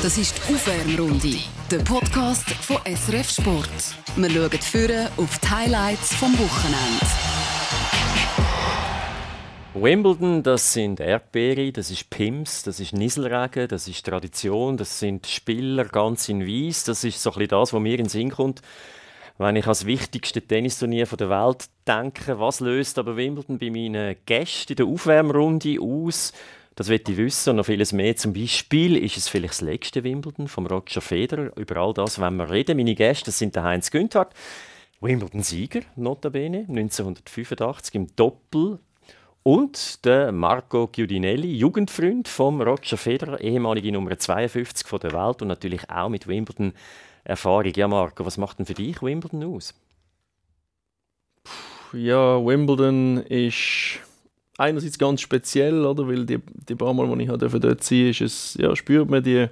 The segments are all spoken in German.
Das ist die Aufwärmrunde, der Podcast von SRF Sport. Wir schauen führen auf die Highlights vom Wochenende. Wimbledon, das sind Erdbeere, das ist Pims, das ist Nieselregen, das ist Tradition, das sind Spieler ganz in Weiß. Das ist so ein das, was mir in den Sinn kommt, wenn ich als wichtigste Tennisturnier der Welt denke. Was löst aber Wimbledon bei meinen Gästen in der Aufwärmrunde aus? Das wird ich wissen und noch vieles mehr. Zum Beispiel ist es vielleicht das letzte Wimbledon vom Roger Federer. Über all das wenn wir reden. Meine Gäste das sind der Heinz Günther, Wimbledon-Sieger, notabene, 1985 im Doppel. Und der Marco Giudinelli, Jugendfreund von Roger Federer, ehemalige Nummer 52 von der Welt und natürlich auch mit Wimbledon Erfahrung. Ja, Marco, was macht denn für dich Wimbledon aus? Ja, Wimbledon ist einerseits ganz speziell, oder? Weil die, die paar Mal, die ich dort sein ist es, ja, spürt man die, äh,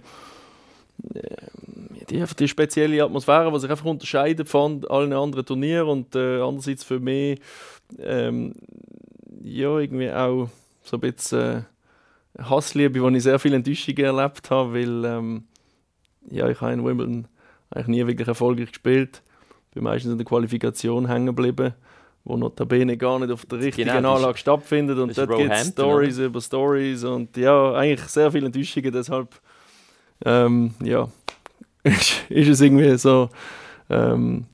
die, die spezielle Atmosphäre, die sich einfach unterscheidet von allen anderen Turnieren und äh, andererseits für mich ähm, ja, irgendwie auch so ein bisschen äh, Hassliebe, wo ich sehr viele Enttäuschungen erlebt habe, weil ähm, ja, ich habe in Wimbledon eigentlich nie wirklich erfolgreich gespielt. Bin meistens in der Qualifikation hängen geblieben wo notabene gar nicht auf der richtigen genau, Anlage stattfindet. Und dort gibt es Stories über Stories und ja, eigentlich sehr viele Enttäuschungen. Deshalb ähm, ja, ist, ist, es irgendwie so ähm,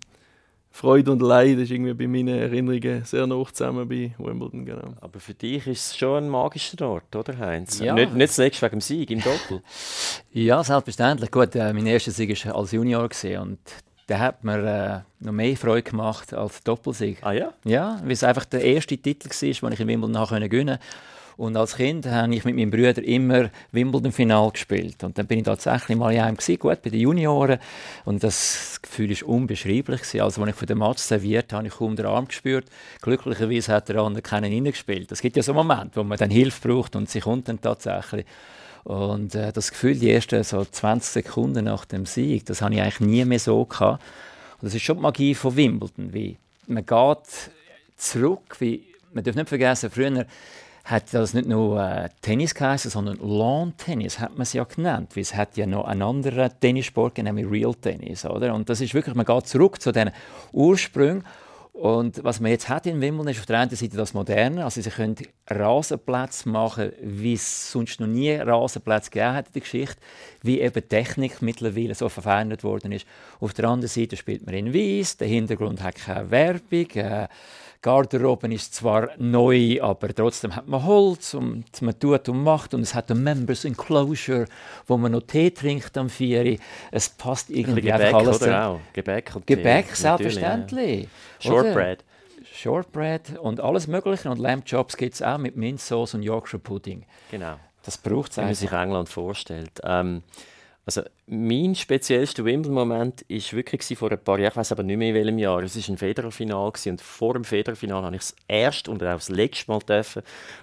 Freude und Leid ist irgendwie bei meinen Erinnerungen sehr nah zusammen bei Wimbledon. Genau. Aber für dich ist es schon ein magischer Ort, oder Heinz? Ja. Nicht, nicht zuletzt wegen dem Sieg im Doppel. ja, selbstverständlich. Gut, äh, mein erster Sieg war als Junior und der hat mir äh, noch mehr Freude gemacht als Doppelsieg. Ah ja? Ja, weil es einfach der erste Titel war, den ich in Wimbledon nachher gewinnen konnte. Und als Kind habe ich mit meinem Bruder immer Wimbledon-Final gespielt. Und dann bin ich tatsächlich mal in einem gewesen, gut bei den Junioren. Und das Gefühl war unbeschreiblich. Gewesen. Also, als ich von dem Match serviert habe, ich kaum den Arm gespürt. Glücklicherweise hat der andere keinen reingespielt. Es gibt ja so Momente, wo man dann Hilfe braucht und sie kommt dann tatsächlich. Und äh, das Gefühl, die ersten so 20 Sekunden nach dem Sieg, das habe ich eigentlich nie mehr so gehabt. Und das ist schon die Magie von Wimbledon, wie man geht zurück, wie man darf nicht vergessen, früher hat das nicht nur äh, Tennis geheißen, sondern Lawn Tennis hat man es ja genannt, weil es hat ja noch einen anderen Tennissport, nämlich Real Tennis, oder? Und das ist wirklich, man geht zurück zu den Ursprüngen und was man jetzt hat in Wimbledon ist auf der einen Seite das Moderne, also sie können Rasenplätze machen, wie es sonst noch nie Rasenplätze gegeben hat in der Geschichte, wie eben Technik mittlerweile so verfeinert worden ist. Auf der anderen Seite spielt man in Weiß, der Hintergrund hat keine Werbung, äh, Garderobe ist zwar neu, aber trotzdem hat man Holz und man tut und macht und es hat ein Members Enclosure, wo man noch Tee trinkt am 4. Es passt irgendwie Gebäck, einfach alles. Oder auch. Gebäck, und Gebäck, Tee, selbstverständlich. Ja. Shortbread. Shortbread und alles Mögliche. Und Lamb Chops gibt es auch mit Minzsauce und Yorkshire Pudding. Genau. Das braucht es Wie man sich England vorstellt. Ähm, also mein speziellster Wimbledon-Moment war wirklich vor ein paar Jahren, ich weiß aber nicht mehr in welchem Jahr, es war ein Federer-Final und vor dem Federer-Final habe ich das erste und auch das letzte Mal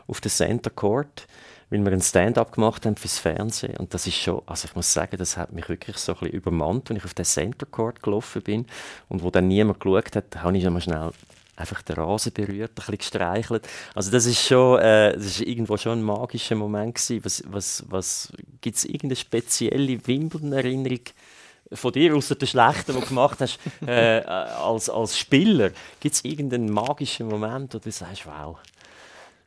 auf der Center Court, weil wir ein Stand-up gemacht haben fürs Fernsehen. Und das ist schon, also ich muss sagen, das hat mich wirklich so ein bisschen übermannt, als ich auf den Center Court gelaufen bin und wo dann niemand geschaut hat, habe ich mal schnell einfach den Rasen berührt, ein bisschen gestreichelt. Also das ist schon, äh, das ist irgendwo schon ein magischer Moment gewesen. Was, was, was gibt es irgendeine spezielle Wimbledon-Erinnerung von dir, außer der schlechten, die du gemacht hast, äh, als, als Spieler? Gibt es irgendeinen magischen Moment, wo du sagst, wow,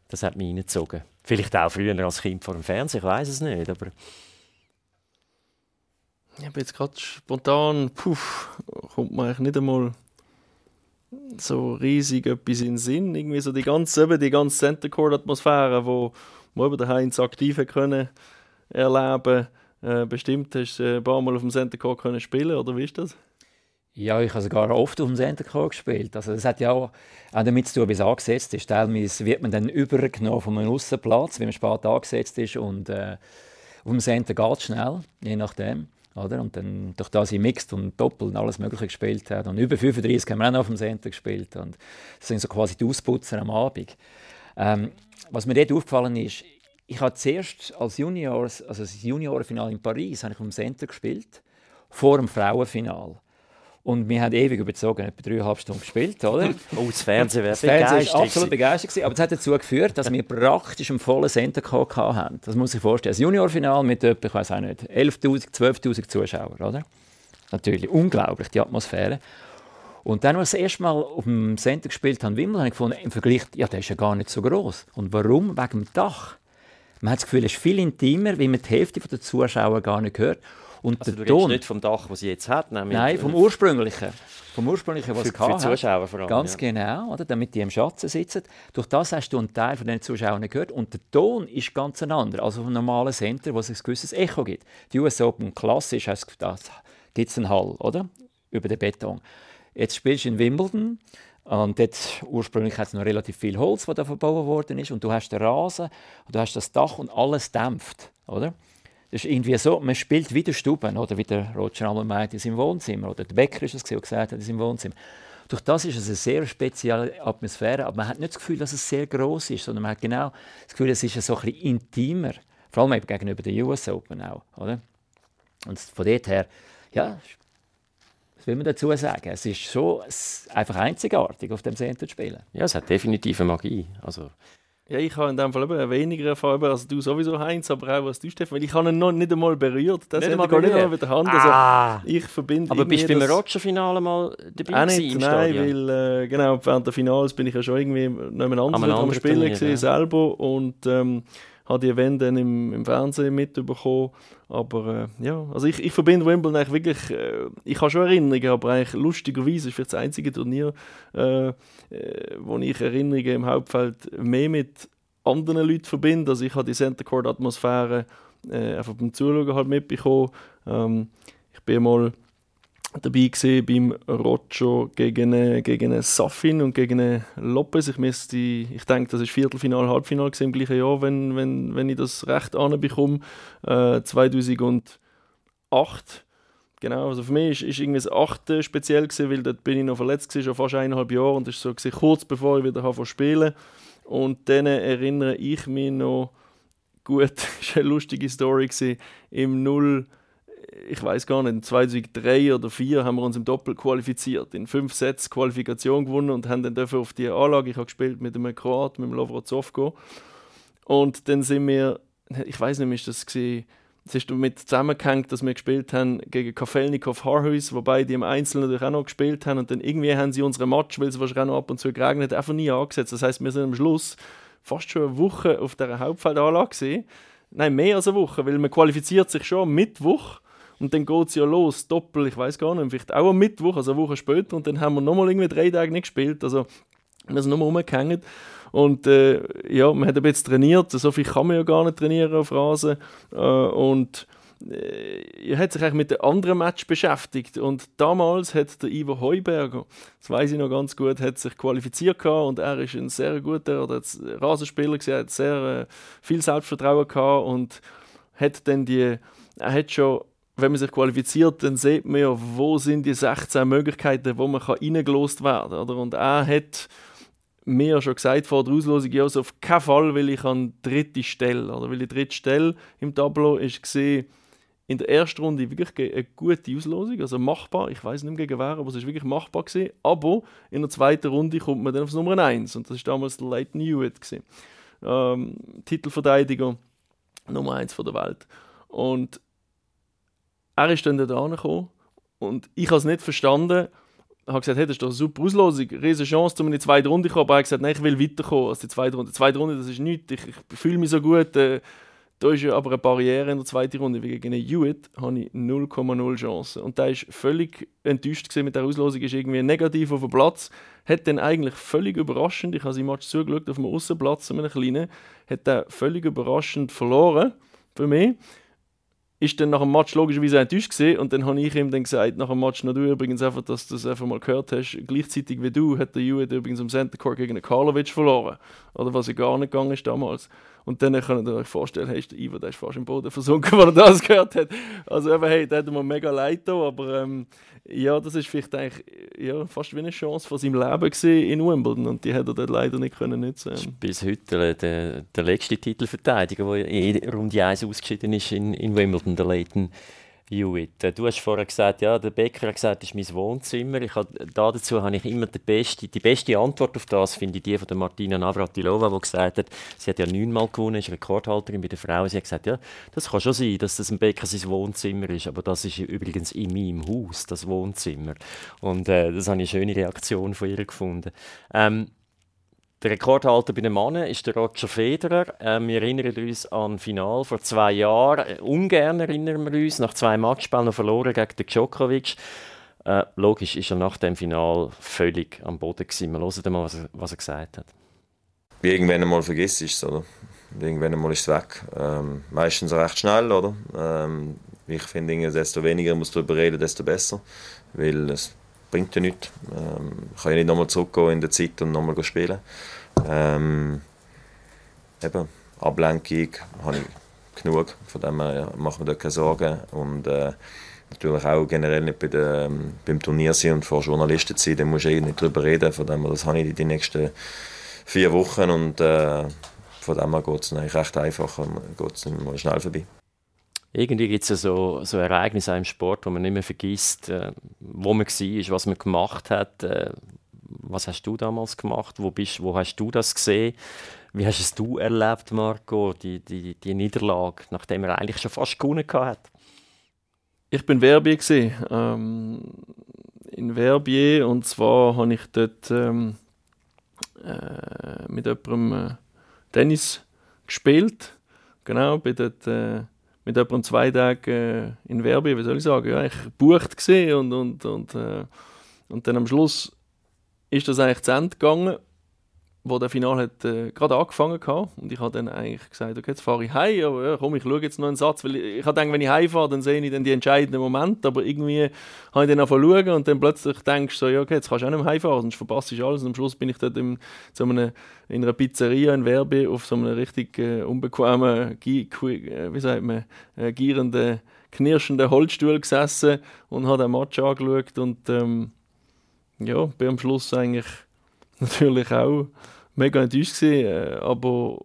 das hat mich reingezogen? Vielleicht auch früher als Kind vor dem Fernsehen, ich weiß es nicht, aber... Ich bin jetzt gerade spontan, puh, kommt man eigentlich nicht einmal so riesig etwas in den Sinn. Irgendwie so die ganze, eben die ganze Center Court Atmosphäre, wo man über den Heinz aktiv können erleben. Äh, bestimmt hast du ein paar Mal auf dem Center Court können spielen, oder wie ist das? Ja, ich habe sogar oft auf dem Center Court gespielt. Also das hat ja auch, auch damit zu tun, wie es angesetzt ist. Teilweise wird man dann übergenommen von einem Aussenplatz, wie man spät angesetzt ist und äh, auf dem Center geht es schnell, je nachdem. Oder? Und dann, durch das ich Mixed und Doppel und alles Mögliche gespielt habe. Und über 35 haben wir auch noch auf dem Center gespielt. Und das sind so quasi die Ausputzer am Abend. Ähm, was mir dort aufgefallen ist, ich habe zuerst als Junior, also das Juniorenfinale in Paris, habe ich dem Center gespielt, vor dem Frauenfinal. Und wir haben ewig überzogen, etwa dreieinhalb Stunden gespielt, oder? oh, das Fernsehen wäre begeistert. absolut begeistert Aber es hat dazu geführt, dass wir praktisch einen vollen Center hatten. Das muss ich vorstellen. Das Juniorfinal mit etwa, ich weiß auch nicht, 11'000, 12'000 Zuschauern, oder? Natürlich, unglaublich, die Atmosphäre. Und dann, als wir das erste Mal auf dem Center gespielt haben, Wimbledon, habe ich gefunden, im Vergleich, ja, der ist ja gar nicht so groß. Und warum? Wegen dem Dach. Man hat das Gefühl, es ist viel intimer, weil man die Hälfte der Zuschauer gar nicht hört. Und also der du Ton, nicht vom Dach, das sie jetzt hat? Nein, vom ursprünglichen. Vom ursprünglichen, was für, für Zuschauer vor allem. Ganz ja. genau, oder? damit die im Schatten sitzen. Durch das hast du einen Teil von den Zuschauern gehört. Und der Ton ist ganz ein anderer. Also vom normalen Center, wo es ein gewisses Echo gibt. Die US Open klassisch gibt es einen Hall, oder? Über den Beton. Jetzt spielst du in Wimbledon. Und dort, ursprünglich hat es noch relativ viel Holz, das da verbaut worden ist. Und du hast den Rasen, und du hast das Dach und alles dämpft. Oder? Das ist irgendwie so, man spielt wie der Stuben, oder wie der Roger einmal meint, in seinem Wohnzimmer. Oder der Bäcker ist es, der gesagt hat, in seinem Wohnzimmer. Durch das ist es eine sehr spezielle Atmosphäre, aber man hat nicht das Gefühl, dass es sehr groß ist, sondern man hat genau das Gefühl, es ist so ein bisschen intimer. Vor allem eben gegenüber der US Open auch. Oder? Und von dort her, ja, was will man dazu sagen? Es ist schon einfach einzigartig, auf dem Center zu spielen. Ja, es hat definitiv eine Magie. Also ja, ich habe in dem Fall eben weniger Erfahrung als du sowieso, Heinz, aber auch als du, Stefan, weil ich habe ihn noch nicht einmal berührt. Das nicht einmal gar nicht mit der Hand. Also, ah. ich verbinde aber bist du beim Roger-Finale mal dabei nicht, Nein, weil äh, genau, während der Finals bin ich ja schon irgendwie nebeneinander am, am Spielen gewesen, selber und ähm, habe die Event dann im, im Fernsehen mitbekommen. Aber äh, ja, also ich, ich verbinde Wimbledon eigentlich wirklich, äh, ich habe schon Erinnerungen, aber eigentlich lustigerweise ist vielleicht das einzige Turnier, äh, äh, wo ich Erinnerungen im Hauptfeld mehr mit anderen Leuten verbinde. Also ich habe die Center Court Atmosphäre äh, einfach beim Zuschauen halt mitbekommen. Ähm, ich bin mal dabei gesehen beim Roger gegen, gegen Safin und gegen Lopez. Ich, müsste, ich denke, das ist Viertelfinal, Halbfinal im gleichen Jahr, wenn, wenn, wenn ich das recht anbekomme. Äh, 2008. Genau, also für mich ist, ist irgendwie das achte speziell gewesen, weil dort bin ich noch verletzt gewesen, schon fast eineinhalb Jahre und das ist so kurz bevor ich wieder habe spielen und dann erinnere ich mich noch gut, das war eine lustige Story gewesen, im Null ich weiß gar nicht, 2003 oder 2004 haben wir uns im Doppel qualifiziert. In fünf Sets Qualifikation gewonnen und haben dann dafür auf die Anlage, ich habe gespielt mit einem Kroat, mit dem Lovrozovko. Und dann sind wir, ich weiß nicht, ist das gewesen, es ist damit zusammengehängt, dass wir gespielt haben gegen Kafelnikov Harhuis, wobei die im Einzelnen natürlich auch noch gespielt haben. Und dann irgendwie haben sie unsere Match, weil es wahrscheinlich auch noch ab und zu geregnet hat, einfach nie angesetzt. Das heißt, wir sind am Schluss fast schon eine Woche auf dieser Hauptfeldanlage. Nein, mehr als eine Woche, weil man qualifiziert sich schon Mittwoch und dann geht es ja los, Doppel, ich weiß gar nicht, vielleicht auch am Mittwoch, also eine Woche später. Und dann haben wir nochmal irgendwie drei Tage nicht gespielt. Also wir sind nochmal rumgehängt. Und äh, ja, man hat ein bisschen trainiert. So viel kann man ja gar nicht trainieren auf Rasen. Äh, und äh, er hat sich eigentlich mit dem anderen Match beschäftigt und damals hat der Ivo Heuberger, das weiß ich noch ganz gut, hat sich qualifiziert gehabt und er ist ein sehr guter oder Rasenspieler gewesen, hat sehr äh, viel Selbstvertrauen gehabt und hat dann die, er hat schon wenn man sich qualifiziert, dann sieht man ja, wo sind die 16 Möglichkeiten, wo man reingelost werden kann. Und er hat mir schon gesagt vor der Auslosung, ja, also auf keinen Fall will ich an dritte Stelle. Oder weil die dritte Stelle im Tableau ist gesehen, in der ersten Runde wirklich eine gute Auslosung, also machbar. Ich weiß nicht mehr gegen wer, aber es ist wirklich machbar gewesen. Aber in der zweiten Runde kommt man dann aufs Nummer 1 und das ist damals der Leighton Hewitt Ähm, Titelverteidiger Nummer 1 der Welt. Und er ist dann da angekommen und ich habe es nicht verstanden. Ich habe gesagt, hey, das ist doch eine super Auslosung, riesige Chance, um in die zweite Runde zu kommen. Aber er hat gesagt, nein, ich will weiterkommen als die zweite Runde. Die zweite Runde, das ist nichts, ich, ich fühle mich so gut. Äh, da ist ja aber eine Barriere in der zweiten Runde. Wie gegen Hewitt habe ich 0,0 Chance. Und da ist völlig enttäuscht mit der Auslosung, ist irgendwie negativ auf dem Platz. Hat dann eigentlich völlig überraschend, ich habe sie Match zugeschaut auf dem Außenplatz, einem kleinen, hat er völlig überraschend verloren für mich ist dann nach dem Match logischerweise enttäuscht gesehen und dann habe ich ihm dann gesagt, nach dem Match, na du übrigens einfach, dass du das einfach mal gehört hast, gleichzeitig wie du hat der Hewitt übrigens im Center Court gegen den Karlovic verloren. Oder was ja gar nicht gegangen ist damals. Und dann könnt ihr euch vorstellen, hey, der Ivo, der ist fast im Boden versunken, weil er das gehört hat. Also eben, hey, der hat mir mega leid aber ähm, ja, das ist vielleicht eigentlich ja, fast wie eine Chance von seinem Leben gesehen in Wimbledon und die hat er dort leider nicht können nutzen. Das bis heute der, der letzte Titelverteidiger, der in Runde 1 ausgeschieden ist in, in Wimbledon, der Leighton Hewitt. Äh, du hast vorher gesagt, ja, der Bäcker hat gesagt, das ist mein Wohnzimmer. Ich habe, dazu habe ich immer die beste, die beste Antwort auf das, finde ich die von der Martina Navratilova, die gesagt hat, sie hat ja neunmal gewonnen, ist Rekordhalterin bei der Frau. Sie hat gesagt, ja, das kann schon sein, dass das ein Bäcker sein Wohnzimmer ist, aber das ist übrigens in meinem Haus, das Wohnzimmer. Und äh, das habe ich eine schöne Reaktion von ihr gefunden. Ähm, der Rekordhalter bei den Männern ist der Roger Federer. Äh, wir erinnern uns an das Finale vor zwei Jahren. Äh, ungern erinnern wir uns, nach zwei Matchspielen noch verloren gegen den Djokovic. Äh, logisch ist er nach dem Final völlig am Boden gewesen. Wir hören mal, was er, was er gesagt hat. Irgendwann einmal vergisst es, oder? Irgendwann einmal ist es weg. Ähm, meistens recht schnell, oder? Ähm, ich finde, desto weniger muss darüber reden, desto besser. Weil es bringt ja nichts. Ähm, ich kann ja nicht nochmal zurückgehen in der Zeit und nochmal spielen. Ähm, eben, Ablenkung habe ich genug, von dem her ja, machen wir da keine Sorgen. Und äh, natürlich auch generell nicht bei der, ähm, beim Turnier sein und vor Journalisten sein, da muss ich nicht drüber reden. Von dem her, das habe ich die nächsten vier Wochen und äh, von dem her geht es eigentlich recht einfach, geht es schnell vorbei irgendwie gibt es ja so, so Ereignisse im Sport, wo man nicht mehr vergisst, äh, wo man war, was man gemacht hat. Äh, was hast du damals gemacht? Wo, bist, wo hast du das gesehen? Wie hast es du erlebt, Marco, die, die, die Niederlage, nachdem er eigentlich schon fast gewonnen hat? Ich bin Verbier ähm, in Verbier und zwar habe ich dort ähm, äh, mit jemandem äh, Tennis gespielt. Genau, bin dort äh, mit etwa zwei Tagen äh, in Werbe, wie soll ich sagen, ja, ich bucht gesehen und, und, und, äh, und dann am Schluss ist das eigentlich zu Ende gegangen, wo der Final hat äh, gerade angefangen hat und ich habe dann eigentlich gesagt, okay, jetzt fahre ich heim, aber ja, komm, ich schaue jetzt noch einen Satz, weil ich, ich habe gedacht, wenn ich heimfahre, dann sehe ich dann die entscheidenden Momente, aber irgendwie habe ich dann angefangen und dann plötzlich denkst du so, ja, okay, jetzt kannst du auch nicht heimfahren, sonst verpasst du alles. Und am Schluss bin ich dort im, so einem, in einer Pizzeria in Werbe auf so einem richtig äh, unbequemen, äh, wie sagt man, äh, gierenden, knirschenden Holzstuhl gesessen und habe den Match angeschaut und ähm, ja, bin am Schluss eigentlich natürlich auch mega enttäuscht gewesen, äh, aber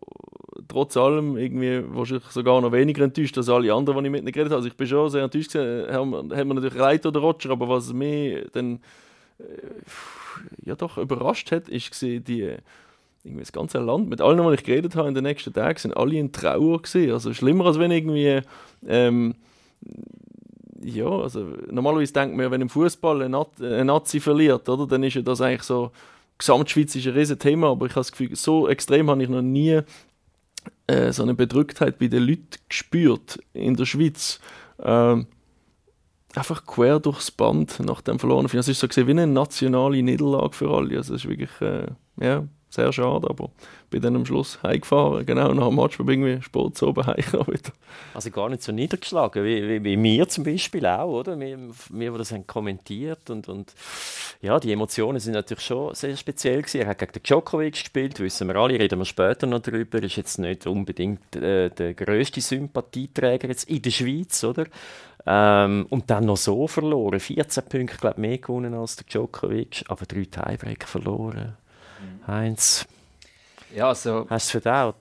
trotz allem irgendwie wahrscheinlich sogar noch weniger enttäuscht als alle anderen, die ich mit ihnen geredet habe. Also ich bin schon sehr enttäuscht gewesen, hat, hat mir natürlich leid oder Roger, aber was mich dann äh, ja doch überrascht hat, ist gesehen die irgendwie das ganze Land mit allen, die ich geredet habe in den nächsten Tagen, sind alle in Trauer gewesen. Also schlimmer als wenn irgendwie ähm, ja, also normalerweise denkt man wenn im Fußball ein Nazi verliert, oder, dann ist ja das eigentlich so Gesamtschweiz ist ein riesen Thema, aber ich habe das Gefühl, so extrem habe ich noch nie äh, so eine Bedrücktheit bei den Leuten gespürt in der Schweiz. Ähm, einfach quer durchs Band nach dem verlorenen Final. Es ist so gesehen wie eine nationale Niederlage für alle. Also es ist wirklich, äh, ja, sehr schade, aber bin dann am Schluss heimgefahren, genau nach dem Match, bin irgendwie Sport oben wieder. Also gar nicht so niedergeschlagen, wie, wie, wie wir zum Beispiel auch, oder? Wir, die das haben kommentiert und, und ja, die Emotionen sind natürlich schon sehr speziell gewesen. Er hat gegen den Djokovic gespielt, wissen wir alle, reden wir später noch darüber, ist jetzt nicht unbedingt äh, der grösste Sympathieträger jetzt in der Schweiz, oder? Ähm, und dann noch so verloren, 14 Punkte, glaube mehr gewonnen als der Djokovic, aber drei Tiebreaker verloren. Heinz, ja, also, hast du es verdaut?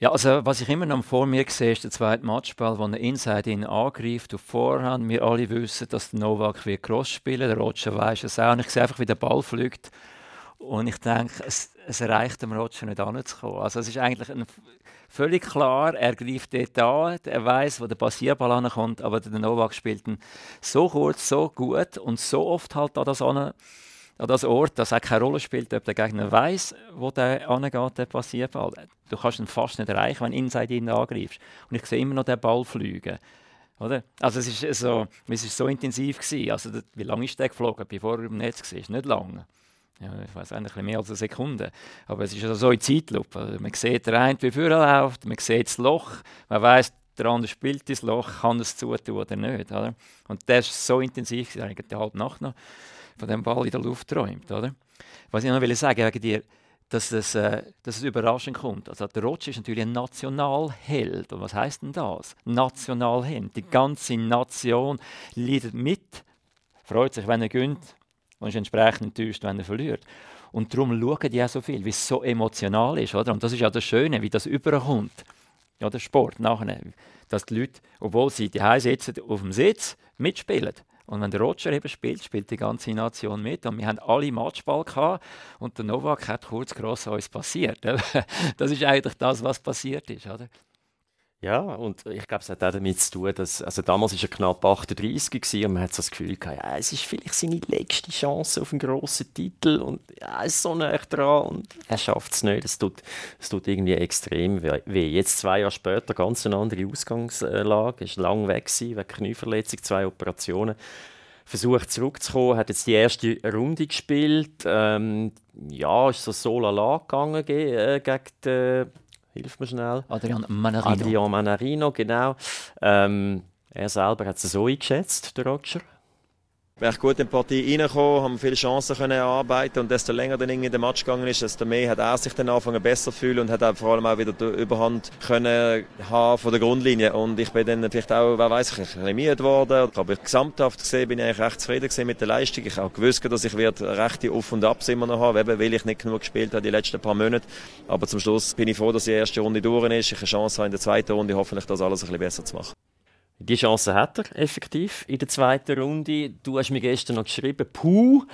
Ja, also was ich immer noch vor mir sehe, ist der zweite Matchball, wo er Inside ihn angreift auf Vorhand. Wir alle wissen, dass der Novak wird Cross spielen, der Roger weiß es auch. Und ich sehe einfach, wie der Ball fliegt. Und ich denke, es, es reicht dem Roger nicht anzukommen. Also es ist eigentlich ein, völlig klar, er greift dort an, er weiß, wo der Passierball ankommt, aber der Novak spielt ihn so kurz, so gut und so oft halt an das an an das Ort, das auch keine Rolle spielt, ob der Gegner weiß, wo der angeht, der Passierball. Du kannst ihn fast nicht erreichen, wenn du inside ihn angreifst. Und ich sehe immer noch den Ball fliegen. Oder? Also es ist so, es ist so intensiv gewesen. Also wie lange ist der geflogen, bevor er im Netz war? Nicht lange. Ja, ich weiß eigentlich mehr als eine Sekunde. Aber es ist also so in Zeitlupe. Also man sieht der eine, wie vorher läuft, man sieht das Loch, man weiß, der andere spielt das Loch, kann es zutun oder nicht. Oder? Und das ist so intensiv, ich habe halb Nacht noch von dem Ball in der Luft träumt. Oder? Was ich noch will sagen wegen dir, dass es, äh, dass es überraschend kommt. Also der Roger ist natürlich ein Nationalheld. Und was heißt denn das? Nationalheld. Die ganze Nation leidet mit, freut sich, wenn er gönnt und ist entsprechend enttäuscht, wenn er verliert. Und darum schauen die auch so viel, wie es so emotional ist. Oder? Und das ist ja das Schöne, wie das überkommt. ja, der Sport nachher, dass die Leute, obwohl sie die sitzen, auf dem Sitz mitspielen. Und wenn der Roger eben spielt, spielt die ganze Nation mit. Und wir haben alle Matchball gehabt. Und der Novak hat kurz gross uns passiert. Das ist eigentlich das, was passiert ist. Oder? Ja, und ich glaube, es hat auch damit zu tun, dass, also damals war er knapp 38 gewesen, und man hat so das Gefühl gehabt, ja, es ist vielleicht seine letzte Chance auf einen grossen Titel und ja, er ist so nah dran und er schafft es nicht. Es tut, es tut irgendwie extrem weh. Jetzt zwei Jahre später ganz eine andere Ausgangslage, ist lang weg gewesen, wegen Knieverletzung, zwei Operationen. Versucht zurückzukommen, hat jetzt die erste Runde gespielt. Ähm, ja, ist so so lala gegangen äh, gegen den hilf mir schnell. Adrian Manarino. Adrian Manarino, genau. Ähm, er selber hat es so eingeschätzt, der Roger recht gut in die Partie reingekommen, haben viele Chancen können erarbeiten und desto länger dann in den Match gegangen ist, desto mehr hat er sich dann angefangen besser fühlen und hat vor allem auch wieder die Überhand können haben von der Grundlinie und ich bin dann vielleicht auch, wer weiß ich, ein bisschen müde geworden, aber gesamthaft gesehen bin ich eigentlich recht zufrieden mit der Leistung. Ich habe auch gewusst, dass ich werde rechte Auf- und Abs immer noch habe, weil ich nicht genug gespielt habe die letzten paar Monate, aber zum Schluss bin ich froh, dass die erste Runde durch ist, ich eine Chance habe in der zweiten Runde hoffentlich das alles ein bisschen besser zu machen. Die Chance hat er effektiv in der zweiten Runde. Du hast mir gestern noch geschrieben, puh,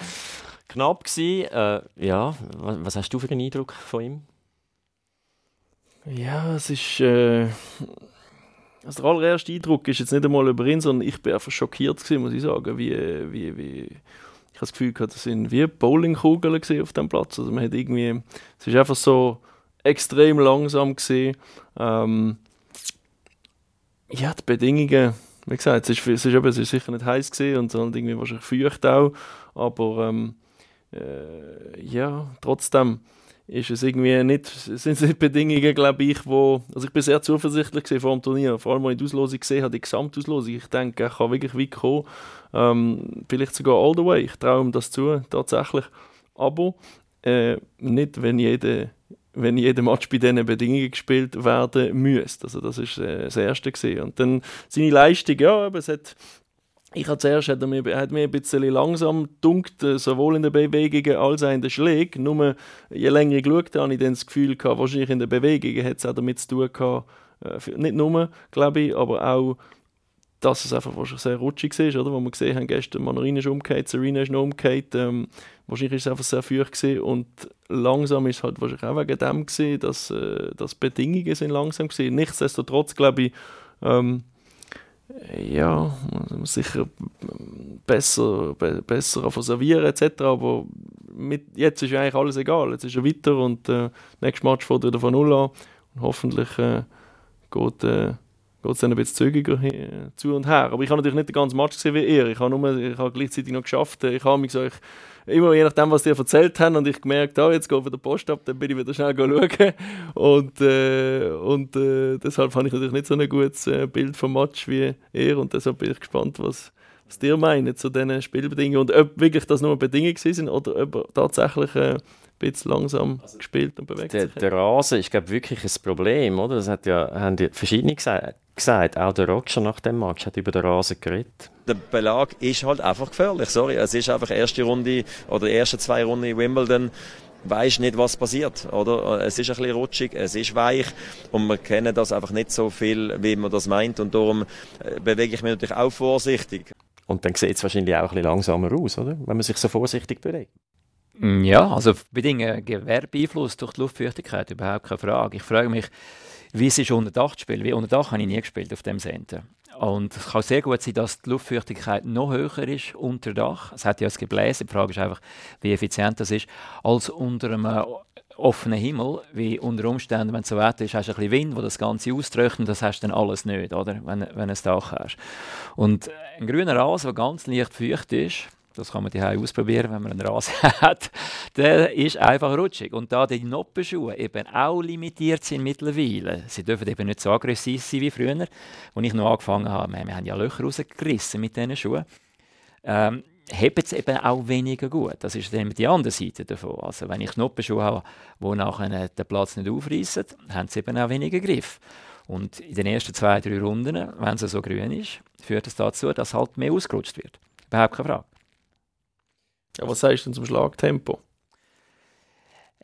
knapp gewesen. Äh, ja, was hast du für einen Eindruck von ihm? Ja, es ist. Äh, also der allererste Eindruck ist jetzt nicht einmal über ihn, sondern ich bin einfach schockiert gewesen, muss ich sagen, wie, wie, wie ich habe das Gefühl gehabt, das sind wie Bowlingkugeln auf dem Platz. Also man hat irgendwie, es ist einfach so extrem langsam gesehen. Ähm, ja, die Bedingungen, wie gesagt, es ist, es ist, es ist sicher nicht heiß und halt irgendwie wahrscheinlich feucht auch, aber ähm, äh, ja, trotzdem ist es irgendwie nicht, sind es nicht Bedingungen, glaube ich, wo, also ich bin sehr zuversichtlich vor dem Turnier, vor allem, als ich die Auslosung gesehen habe, die Gesamtauslosung, ich denke, er kann wirklich weit kommen, ähm, vielleicht sogar all the way, ich traue ihm das zu, tatsächlich, aber äh, nicht, wenn jeder wenn jeder Match bei diesen Bedingungen gespielt werden müsste. Also das ist äh, das Erste gewesen. Und dann seine Leistung, ja, aber es hat ich habe zuerst hat mir, hat mir ein bisschen langsam dunkt, äh, sowohl in den Bewegungen als auch in den Schlägen. Nur je länger ich geschaut habe ich dann das Gefühl gehabt, wahrscheinlich in den Bewegungen hat es auch damit zu tun gehabt, äh, nicht nur, glaube ich, aber auch dass es einfach sehr rutschig war, oder? Wo wir gesehen haben, gestern Manarina ist umgekehrt, Serena ist noch umgekehrt. Ähm, wahrscheinlich ist es einfach sehr feucht gewesen und langsam ist es halt wahrscheinlich auch wegen dem gewesen, dass, äh, dass Bedingungen sind langsam gewesen. Nichtsdestotrotz glaube ich, ähm, ja, sicher besser, be besser servieren etc. Aber mit, jetzt ist eigentlich alles egal. Jetzt ist er weiter und äh, nächstes Match fährt wieder von Null an. Und hoffentlich äh, geht, äh, geht es dann ein bisschen zügiger hin, zu und her. Aber ich habe natürlich nicht den ganzen Match gesehen wie ihr. Ich habe, nur, ich habe gleichzeitig noch geschafft. Ich habe mich gesagt, immer je nachdem, was die erzählt haben und ich gemerkt, oh, jetzt geht wieder der Post ab, dann bin ich wieder schnell schauen. Und, äh, und äh, deshalb habe ich natürlich nicht so ein gutes äh, Bild vom Match wie ihr und deshalb bin ich gespannt, was, was ihr meint zu diesen Spielbedingungen und ob wirklich das nur Bedingungen sind oder ob tatsächlich äh, bisschen langsam also, gespielt und bewegt der, sich. Der Rasen ist glaube wirklich ein Problem, oder? Das hat ja, haben die verschiedene gesagt, gesagt. Auch der Roger nach dem Match hat über den Rasen geredet. Der Belag ist halt einfach gefährlich, sorry. Es ist einfach erste Runde oder die ersten zwei Runden in Wimbledon weiß nicht, was passiert, oder? Es ist ein bisschen rutschig, es ist weich und wir kennen das einfach nicht so viel, wie man das meint und darum äh, bewege ich mich natürlich auch vorsichtig. Und dann sieht es wahrscheinlich auch ein bisschen langsamer aus, oder? Wenn man sich so vorsichtig bewegt. Mm, ja, also bedingen Gewehr beeinflusst durch die Luftfeuchtigkeit, überhaupt keine Frage. Ich frage mich, wie es ist unter Dach zu spielen. Wie unter Dach habe ich nie gespielt auf dem Sender. Und es kann sehr gut sein, dass die Luftfeuchtigkeit noch höher ist unter Dach. Es hat ja das Gebläse. Die Frage ist einfach, wie effizient das ist, als unter einem offenen Himmel, wie unter Umständen, wenn es so Wetter ist, hast du ein bisschen Wind, wo das Ganze austrocknet, das hast du dann alles nicht, oder? Wenn, wenn du ein Dach hast. Und ein grüner Rasen, der ganz leicht feucht ist, das kann man die ausprobieren, wenn man einen Rasen hat, der ist einfach rutschig. Und da die Noppenschuhe eben auch limitiert sind mittlerweile, sie dürfen eben nicht so aggressiv sein wie früher, als ich noch angefangen habe, wir, haben ja Löcher rausgerissen mit diesen Schuhen, ähm, hebt es eben auch weniger gut. Das ist dann die andere Seite davon. Also wenn ich Noppenschuhe habe, die nachher den Platz nicht aufreißen, haben sie eben auch weniger Griff. Und in den ersten zwei, drei Runden, wenn es so grün ist, führt es dazu, dass halt mehr ausgerutscht wird. Überhaupt keine Frage. Ja, was sagst du denn zum Schlagtempo?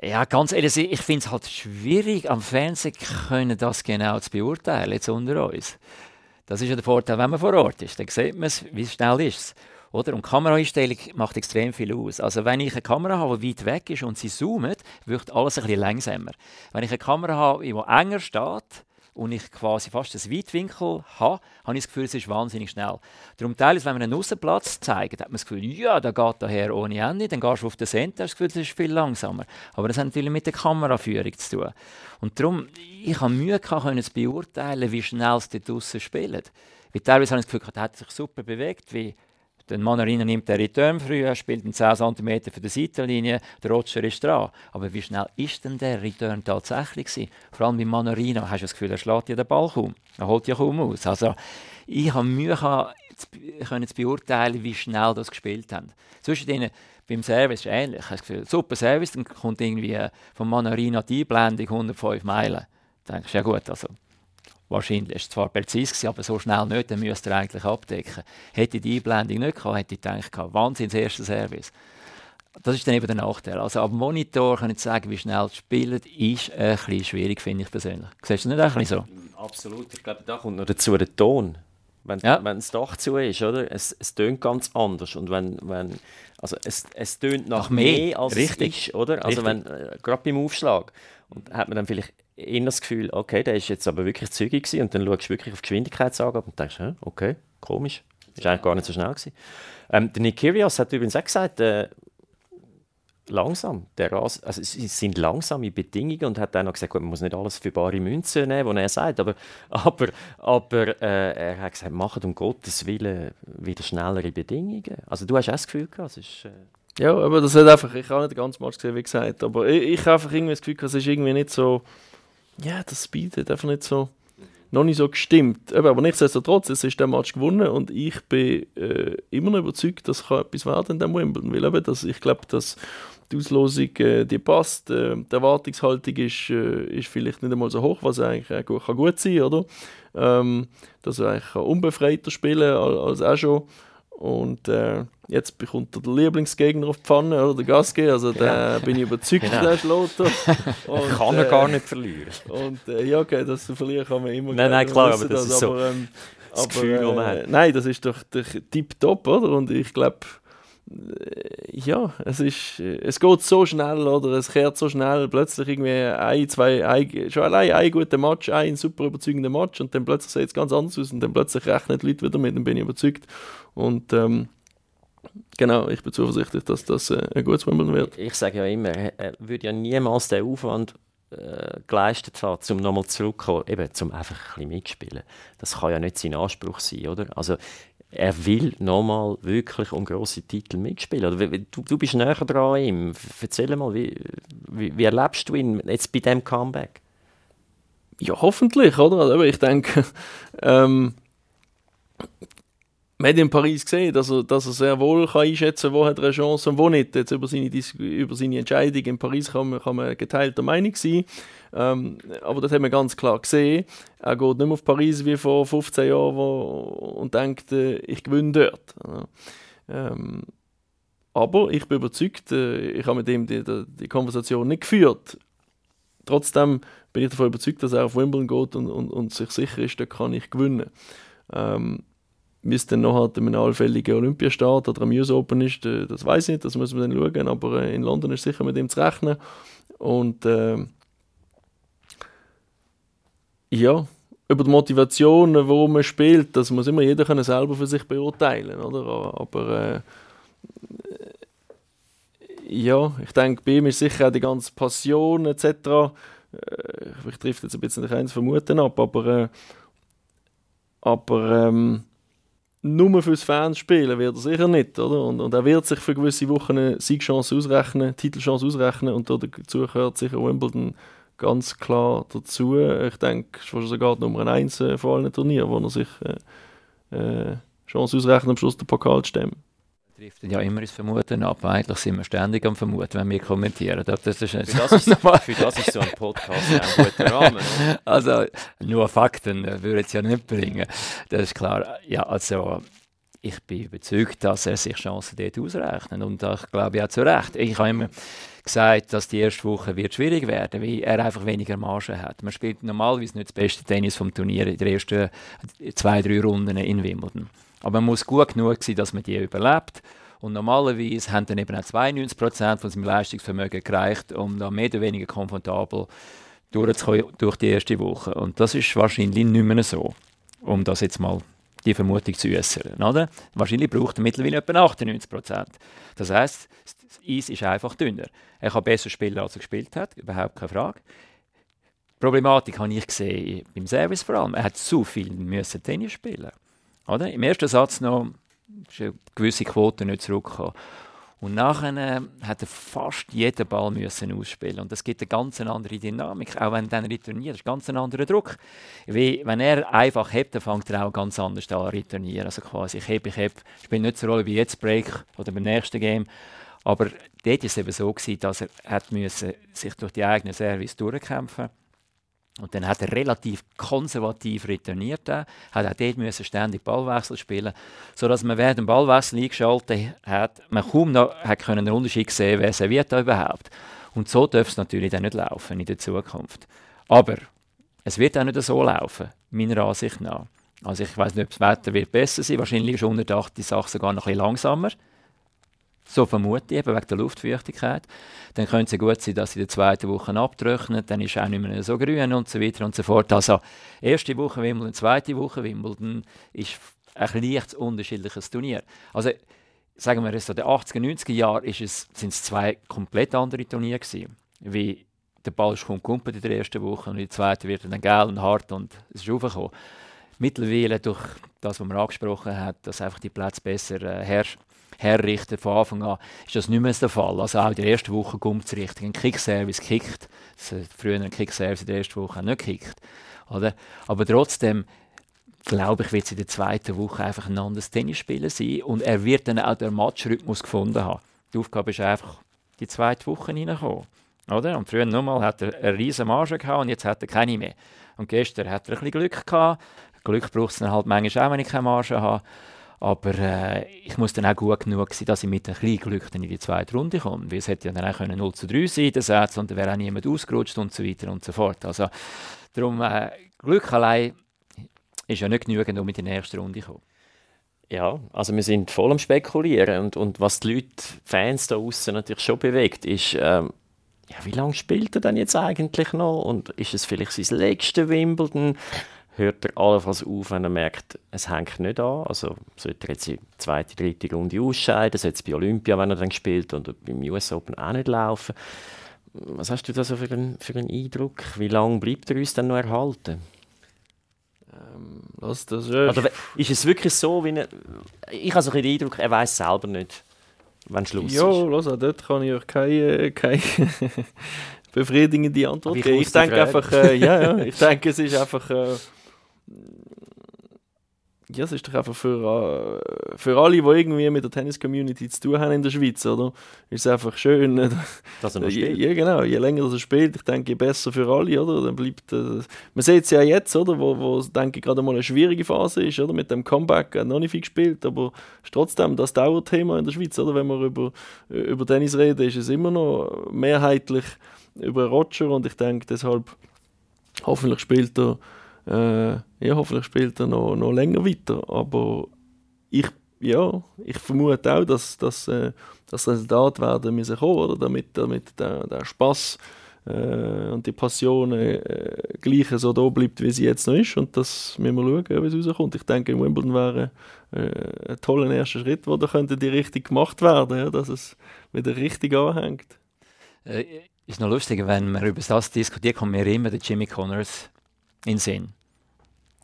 Ja, ganz ehrlich, ich finde es halt schwierig, am Fernsehen können das genau zu beurteilen, jetzt unter uns. Das ist ja der Vorteil, wenn man vor Ort ist. Dann sieht man es, wie schnell ist es. Oder? Und Kameraeinstellung macht extrem viel aus. Also wenn ich eine Kamera habe, die weit weg ist und sie zoomt, wirkt alles ein bisschen langsamer. Wenn ich eine Kamera habe, die enger steht, und ich quasi fast einen Weitwinkel habe, habe ich das Gefühl, es ist wahnsinnig schnell. Darum teilweise, wenn man einen Aussenplatz zeigt, hat man das Gefühl, ja, da geht daher ohne Ende, dann gehst du auf den Center, das Gefühl, das ist viel langsamer. Aber das hat natürlich mit der Kameraführung zu tun. Und darum, ich habe Mühe gehabt, zu beurteilen, wie schnell es dort draussen spielt. Weil teilweise habe ich das Gefühl, er hat sich super bewegt, wie der Manarino nimmt den Return früher, spielt einen 10 cm für die Seitenlinie, der Roger ist dran. Aber wie schnell ist denn der Return tatsächlich gewesen? Vor allem bei Manarino hast du das Gefühl, er schlägt ja den Ball kaum. Er holt ja kaum aus. Also, ich habe Mühe können zu beurteilen, wie schnell das gespielt haben. Zwischen denen beim Service ist es ähnlich. Ich habe das Gefühl, super Service, dann kommt irgendwie von Manarino die Einblendung 105 Meilen. Dann denkst du, ja gut, also Wahrscheinlich ist es zwar präzise, aber so schnell nicht, dann müsste er eigentlich abdecken. Hätte die Einblendung nicht gehabt, hätte ich gedacht, Wahnsinns erster Service. Das ist dann eben der Nachteil. Also ab Monitor kann ich sagen, wie schnell es spielt, ist ein bisschen schwierig, finde ich persönlich. Siehst du das nicht ein bisschen so? Absolut. Ich glaube, da kommt noch dazu der Ton. Wenn, ja. wenn das Dach zu ist, oder? Es, es tönt ganz anders. Und wenn, wenn, also es, es tönt nach, nach mehr, mehr, als Richtig. es ist, oder? Also wenn, äh, gerade beim Aufschlag. Und hat man dann vielleicht das Gefühl, okay, der ist jetzt aber wirklich zügig gewesen, und dann schaust du wirklich auf die Geschwindigkeitsangabe und denkst, okay, komisch, ist eigentlich gar nicht so schnell gewesen. Ähm, der Nick Kyrgios hat übrigens auch gesagt, äh, langsam, der Ras also es sind langsame Bedingungen und hat dann noch gesagt, gut, man muss nicht alles für bare Münze nehmen, was er sagt, aber, aber, aber äh, er hat gesagt, macht um Gottes Willen wieder schnellere Bedingungen. Also du hast auch das Gefühl gehabt, es ist... Äh ja, aber das hat einfach, ich habe nicht den ganzen Match gesehen, wie gesagt, aber ich, ich habe einfach irgendwie das Gefühl, es ist irgendwie nicht so, ja, das Speed hat einfach nicht so, noch nicht so gestimmt. Aber nichtsdestotrotz, es ist der Match gewonnen und ich bin äh, immer noch überzeugt, dass kann etwas werden in dem Wimbledon, weil eben, dass, ich glaube, dass die Auslosung, äh, die passt, äh, die Erwartungshaltung ist, äh, ist vielleicht nicht einmal so hoch, was eigentlich gut, kann gut sein, oder? Ähm, dass er eigentlich unbefreiter spielen als, als auch schon und äh, jetzt bekommt er den Lieblingsgegner auf die Pfanne, oder der Gasge. Also da bin ich überzeugt, genau. der Schlotter. kann er äh, gar nicht verlieren. Und äh, ja, okay, das verlieren kann man immer. Nein, nein, klar, aber das, das ist so aber, ähm, das aber, Gefühl, äh, Nein, das ist doch tipptopp, oder? Und ich glaube, ja, es ist, es geht so schnell, oder? Es kehrt so schnell, plötzlich irgendwie ein, zwei, ein, schon allein ein guter Match, ein super überzeugender Match und dann plötzlich sieht es ganz anders aus und dann plötzlich rechnen die Leute wieder mit, dann bin ich überzeugt. Und ähm, genau, ich bin zuversichtlich, dass das äh, ein gutes Wimbledon wird. Ich sage ja immer, er würde ja niemals den Aufwand äh, geleistet haben, um nochmal zurückzukommen, eben, um einfach ein bisschen mitspielen. Das kann ja nicht sein Anspruch sein, oder? Also, er will nochmal wirklich um grosse Titel mitspielen. Oder, du, du bist näher dran an ihm. Erzähl mal, wie, wie, wie erlebst du ihn jetzt bei diesem Comeback? Ja, hoffentlich, oder? Also, ich denke, ähm, man hat in Paris gesehen, dass er, dass er sehr wohl kann einschätzen kann, wo hat er eine Chance und wo nicht. Jetzt über seine, über seine Entscheidung in Paris kann man, kann man geteilter Meinung sein. Ähm, aber das haben wir ganz klar gesehen. Er geht nicht mehr auf Paris wie vor 15 Jahren wo, und denkt, äh, ich gewinne dort. Ähm, aber ich bin überzeugt, äh, ich habe mit ihm die, die, die, Konversation nicht geführt. Trotzdem bin ich davon überzeugt, dass er auf Wimbledon geht und, und, und sich sicher ist, da kann ich gewinnen. Ähm, wie es dann noch halt in einem allfälligen Olympiastart oder am US Open ist, äh, das weiß ich nicht, das müssen wir dann schauen, aber äh, in London ist sicher mit ihm zu rechnen. Und äh, ja, über die Motivation, warum man spielt, das muss immer jeder können selber für sich beurteilen, oder? Aber äh, ja, ich denke, bei ihm ist sicher auch die ganze Passion etc. Äh, ich trifft jetzt ein bisschen eins Vermuten ab, aber äh, aber ähm, nur fürs Fans spielen wird er sicher nicht, oder? Und, und er wird sich für gewisse Wochen Siegchance ausrechnen, Titelchance ausrechnen und dazu gehört sicher Wimbledon ganz klar dazu. Ich denke, es ist sogar Nummer 1 äh, von allen Turnieren, wo er sich äh, äh, Chance ausrechnet, am Schluss den Pokal zu stemmen trifft ja immer ins Vermuten ab. Eigentlich sind wir ständig am Vermuten, wenn wir kommentieren. Das, ist für, das ist, für das ist so ein Podcast ein guter Rahmen. Also, nur Fakten würde es ja nicht bringen. Das ist klar. Ja, also, ich bin überzeugt, dass er sich Chancen dort ausrechnet. Und ich glaube auch zu Recht. Ich habe immer gesagt, dass die erste Woche wird schwierig werden, weil er einfach weniger Marge hat. Man spielt normalerweise nicht das beste Tennis vom Turnier in den ersten zwei, drei Runden in Wimbledon. Aber man muss gut genug sein, dass man die überlebt. Und normalerweise haben dann eben auch 92 Prozent von seinem Leistungsvermögen gereicht, um da mehr oder weniger komfortabel durchzukommen durch die erste Woche. Und das ist wahrscheinlich nicht mehr so, um das jetzt mal die Vermutung zu äußern. Oder? Wahrscheinlich braucht er mittlerweile etwa 98 Prozent. Das heißt, das Eis ist einfach dünner. Er kann besser spielen, als er gespielt hat, überhaupt keine Frage. Die Problematik habe ich gesehen beim Service vor allem. Er hat zu viel müssen Tennis spielen. Oder? Im ersten Satz noch ist eine gewisse Quote nicht zurückgekommen. Und nachher äh, hat er fast jeden Ball müssen ausspielen und das gibt eine ganz andere Dynamik, auch wenn er dann retourniert, das ist ganz ein anderer Druck. Wie, wenn er einfach hebt, dann fängt er auch ganz anders an retournieren. Also quasi, ich heb, ich heb, spielt nicht so eine Rolle wie jetzt Break oder beim nächsten Game, aber dort war es eben so, gewesen, dass er hat müssen sich durch die eigene Service durchkämpfen musste. Und dann hat er relativ konservativ retourniert, hat auch dort müssen ständig Ballwechsel spielen, sodass man während dem Ballwechsel eingeschaltet hat, man kaum noch hat können einen Unterschied sehen, wer serviert da überhaupt. Und so darf es natürlich dann nicht laufen in der Zukunft. Aber es wird auch nicht so laufen, meiner Ansicht nach. Also ich weiß nicht, ob das Wetter wird besser sein. Wahrscheinlich ist unter Dach die Sache sogar noch ein bisschen langsamer. So vermute ich, eben wegen der Luftfeuchtigkeit. Dann könnte es gut sein, dass sie in der zweiten Woche abtrocknet, dann ist es auch nicht mehr so grün und so weiter und so fort. Also erste Woche Wimbledon, zweite Woche Wimbledon ist ein leicht unterschiedliches Turnier. Also sagen wir, so den 80er, 90er Jahren sind es zwei komplett andere Turniere gewesen. Wie der Ball ist kumpelt in der ersten Woche und in der zweiten wird er dann geil und hart und es ist aufgekommen. Mittlerweile durch das, was man angesprochen hat, dass einfach die Plätze besser äh, herrschen herrichten von Anfang an, ist das nicht mehr der Fall. Also auch in der ersten Woche kommt es richtig. Ein Kickservice kickt. Früher ein Kickservice in der ersten Woche auch nicht kickt. Oder? Aber trotzdem glaube ich, wird es in der zweiten Woche einfach ein anderes Tennisspieler sein und er wird dann auch den Matchrhythmus gefunden haben. Die Aufgabe ist einfach, die zweite Woche reinkommen. Oder? Und früher nochmal hat er eine riesige Marge gehabt und jetzt hat er keine mehr. Und gestern hat er ein bisschen Glück gehabt. Glück braucht es dann halt manchmal auch, wenn ich keine Marge habe. Aber äh, ich muss dann auch gut genug sein, dass ich mit einem kleinen Glück dann in die zweite Runde komme. Weil es hätte ja dann auch 0 zu 3 sein Satz und dann wäre auch niemand ausgerutscht und so weiter und so fort. Also darum, äh, Glück allein ist ja nicht genügend, um in die nächste Runde zu kommen. Ja, also wir sind voll am Spekulieren und, und was die Leute, die Fans da außen natürlich schon bewegt, ist, ähm, ja, wie lange spielt er denn jetzt eigentlich noch und ist es vielleicht sein letztes Wimbledon? Hört er allenfalls auf, wenn er merkt, es hängt nicht an. Also sollte er jetzt die zweite, dritte Runde ausscheiden, sollte es bei Olympia, wenn er dann spielt, und beim US Open auch nicht laufen. Was hast du da so für einen, für einen Eindruck? Wie lange bleibt er uns dann noch erhalten? Ähm, lass das ja. Oder ist es wirklich so, wie er, ich habe so den Eindruck, er weiß selber nicht, wann Schluss ja, ist. Ja, los, dort kann ich euch keine, keine befriedigende Antwort geben. Ich denke einfach, äh, ja, ja, ich denke, es ist einfach... Äh, ja, es ist doch einfach für, äh, für alle, die irgendwie mit der Tennis-Community zu tun haben in der Schweiz, oder? Ist es einfach schön. Äh, Dass er noch spielt. Ja, genau. Je länger er spielt, ich denke, je besser für alle, oder? Dann bleibt, äh, man sieht es ja jetzt, oder? Wo, wo denke ich, gerade mal eine schwierige Phase ist, oder? Mit dem Comeback hat noch nicht viel gespielt, aber ist trotzdem das Dauerthema in der Schweiz, oder? Wenn wir über, über Tennis reden, ist es immer noch mehrheitlich über Roger und ich denke, deshalb hoffentlich spielt er äh, ja, hoffentlich spielt er noch, noch länger weiter. Aber ich, ja, ich vermute auch, dass, dass äh, das Resultat werden müssen kommen, oder? damit, damit der, der Spaß äh, und die Passion äh, gleich so da bleibt, wie sie jetzt noch ist. Und das müssen wir schauen, wie es rauskommt. Ich denke, in Wimbledon wäre äh, ein toller erster Schritt, wo da könnte die richtig gemacht werden, ja, dass es wieder richtig anhängt. Äh, ist noch lustig, wenn man über das diskutiert, kommt mir immer der Jimmy Connors in Sinn.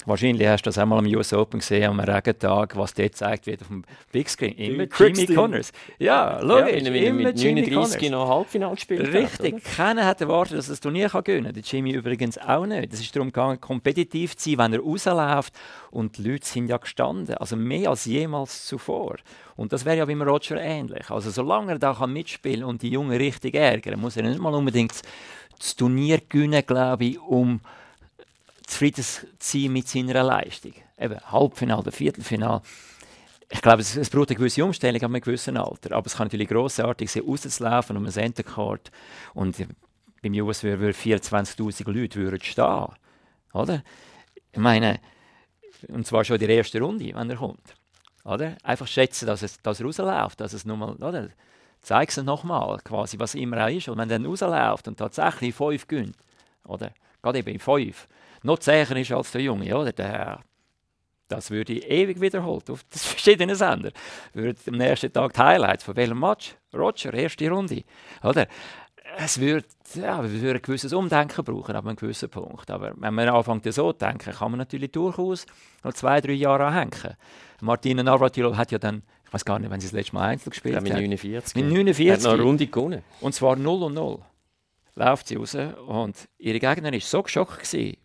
Wahrscheinlich hast du das auch mal am US Open gesehen, am Regentag, was dort zeigt wird auf dem Big Screen. Immer Jimmy Connors. Ja, logisch. Ja, immer mit Jimmy 39 noch Halbfinale gespielt Richtig. Hat, Keiner hat erwartet, dass er das Turnier kann gewinnen kann. Der Jimmy übrigens auch nicht. Es ist darum gegangen, kompetitiv zu sein, wenn er rausläuft. Und die Leute sind ja gestanden. Also mehr als jemals zuvor. Und das wäre ja beim Roger ähnlich. Also solange er da kann mitspielen und die Jungen richtig ärgern, muss er nicht mal unbedingt das Turnier gewinnen, glaube ich, um zufrieden sein mit seiner Leistung. Eben Halbfinale oder Viertelfinale. ich glaube, es, es, braucht eine gewisse Umstellung an einem gewissen Alter. Aber es kann natürlich grossartig sein, rauszulaufen um ein Centercourt und beim US würden 24'000 Leute würden stehen. Oder? Ich meine, und zwar schon in der ersten Runde, wenn er kommt. Oder? Einfach schätzen, dass, es, dass er rausläuft, dass es nochmal, oder? Zeig es nochmal, quasi, was immer auch ist. Und wenn er dann rausläuft und tatsächlich fünf gönnt, oder? Gerade eben fünf, noch zäher ist als der Junge, oder? Der, das würde ich ewig wiederholt auf verschiedenen Sendern. Würde am nächsten Tag die Highlights von welchem Match? Roger, erste Runde. Oder? Es würde, ja, wir würden ein gewisses Umdenken brauchen, ab einem gewissen Punkt. Aber wenn man anfängt so zu denken, kann man natürlich durchaus noch zwei, drei Jahre anhängen. Martina Navratilov hat ja dann, ich weiß gar nicht, wenn sie das letzte Mal Einzel gespielt ja, mit 49. Mit 49. Hat noch eine Runde gewonnen. Und zwar 0 und 0. Läuft sie raus und ihre Gegnerin war so geschockt, gewesen,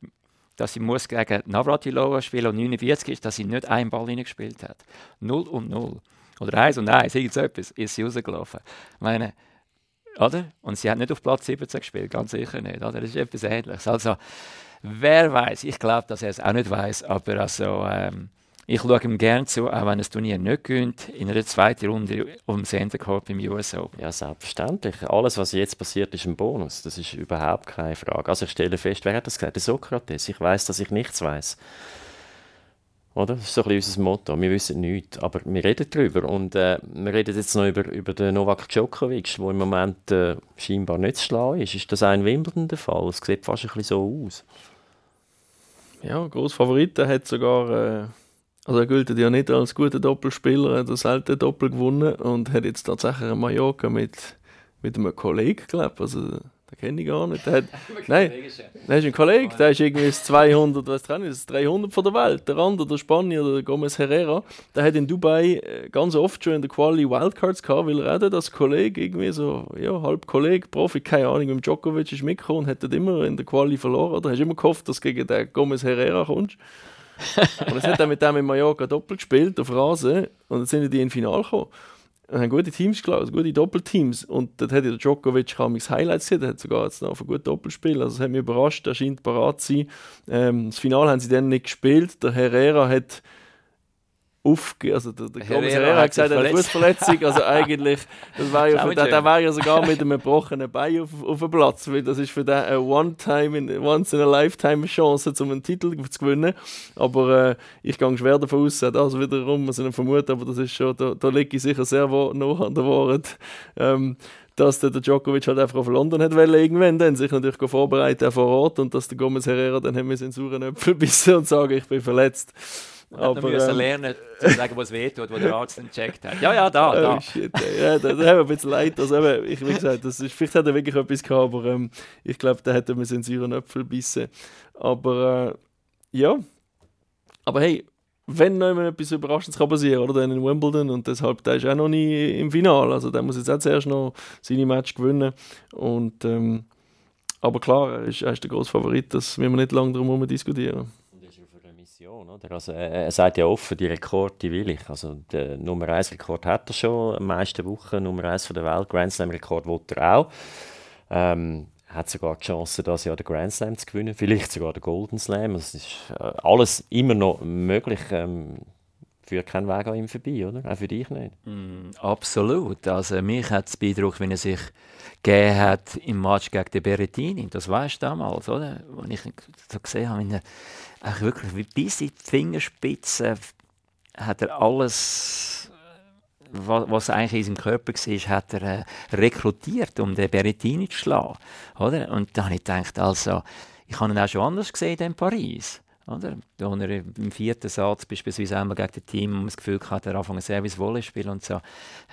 dass sie muss gegen Navratilova spielen und 49 ist, dass sie nicht einen Ball gespielt hat. 0 und 0. Oder 1 und 1, irgendetwas, ist sie rausgelaufen. Ich meine, oder? Und sie hat nicht auf Platz 17 gespielt, ganz sicher nicht. Oder? Das ist etwas Ähnliches. Also, wer weiß, ich glaube, dass er es auch nicht weiß, aber also, ähm, ich schaue ihm gerne zu, auch wenn das Turnier nicht gönnt, in einer zweiten Runde um den Center Court beim US Open. Ja, selbstverständlich. Alles, was jetzt passiert, ist ein Bonus. Das ist überhaupt keine Frage. Also ich stelle fest, wer hat das gesagt? Der Sokrates. Ich weiß, dass ich nichts weiß. Oder? Das ist so ein bisschen unser Motto. Wir wissen nichts, aber wir reden darüber. Und äh, wir reden jetzt noch über, über den Novak Djokovic, der im Moment äh, scheinbar nicht zu schlagen ist. Ist das ein Wimbledon der Fall? Es sieht fast ein bisschen so aus. Ja, Großfavorit. Er hat sogar... Äh also er gilt ja nicht als guter Doppelspieler, er hat selten Doppel gewonnen und hat jetzt tatsächlich ein Mallorca mit, mit einem Kollegen, glaube Also den kenne ich gar nicht. Der hat, nein, der ist ein Kollege, der ist irgendwie 200, was dran ist, 300 von der Welt. Der andere, der Spanier, der Gomez Herrera, der hat in Dubai äh, ganz oft schon in der Quali Wildcards gehabt, weil er als Kollege irgendwie so, ja, halb Kollege, Profi, keine Ahnung, mit Djokovic ist mitgekommen und hat dort immer in der Quali verloren. Oder hast immer gehofft, dass du gegen den Gomez Herrera kommst und es hat dann mit dem in Mallorca doppelt gespielt auf Rasen und dann sind die in Finale gekommen. Und haben gute Teams gelassen, gute Doppelteams. Und dort hat der Djokovic kaum Highlights gesehen, der hat sogar jetzt noch ein gutes Doppelspiel. Also, das hat mich überrascht, er scheint parat zu sein. Ähm, das Finale haben sie dann nicht gespielt. Der Herrera hat aufge... Also der, der Herrera, Herrera hat gesagt, er hat eine Fußverletzung. Also eigentlich, das war ja, für, der, der war ja sogar mit einem gebrochenen Bein auf, auf dem Platz, weil das ist für den eine One-Time, Once-in-a-Lifetime Chance, um einen Titel zu gewinnen. Aber äh, ich gehe schwer davon aus, das wiederum, was ich vermute, aber das ist schon, da, da liege ich sicher sehr noch an der Wahrheit. Ähm, dass der, Djokovic halt einfach auf London hat wollen, irgendwann dann sich natürlich vorbereiten vor Ort und dass der Gomez Herrera dann haben wir in sauren Äpfel bissen und sagen, ich bin verletzt. Aber, wir müssen ähm, lernen, zu sagen, was weh tut, wo der Arzt dann checkt hat. Ja, ja, da, da. Oh, shit, ja, da, da haben wir ein bisschen leid. Also, eben, ich, wie gesagt, das ist, vielleicht hat er wirklich etwas gehabt, aber ähm, ich glaube, da hätte man in sauren Äpfel bissen. Aber äh, ja. Aber hey, wenn noch etwas Überraschendes kann passieren oder dann in Wimbledon und deshalb der ist auch noch nie im Finale. Also der muss jetzt auch zuerst noch seine Match gewinnen. Und, ähm, aber klar, er ist, er ist der grosse Favorit, das müssen wir nicht lange darum diskutieren. Mission. Oder? Also, er sagt ja offen, die Rekorde will ich. Also, der Nummer 1 Rekord hat er schon, am meisten Wochen Nummer 1 der Welt. Grand Slam Rekord will er auch. Ähm, hat sogar die Chance, das Jahr den Grand Slam zu gewinnen, vielleicht sogar den Golden Slam. Es ist äh, alles immer noch möglich. Ähm, führt kein Weg an ihm vorbei, oder? Auch für dich nicht. Mm, absolut. Also mich hat es beeindruckt, wenn er sich gegeben hat im Match gegen den Berrettini. Das weißt du damals, oder? Als ich so gesehen habe, wenn er Ach, wirklich, bis in die Fingerspitze hat er alles, was, was eigentlich in seinem Körper war, hat er äh, rekrutiert, um den Berrettini zu schlagen. Oder? Und da habe ich gedacht, also, ich habe ihn auch schon anders gesehen in Paris. Oder? Da er im vierten Satz beispielsweise einmal gegen das Team um das Gefühl hatte, er anfangen Service Volley spielen und so. Er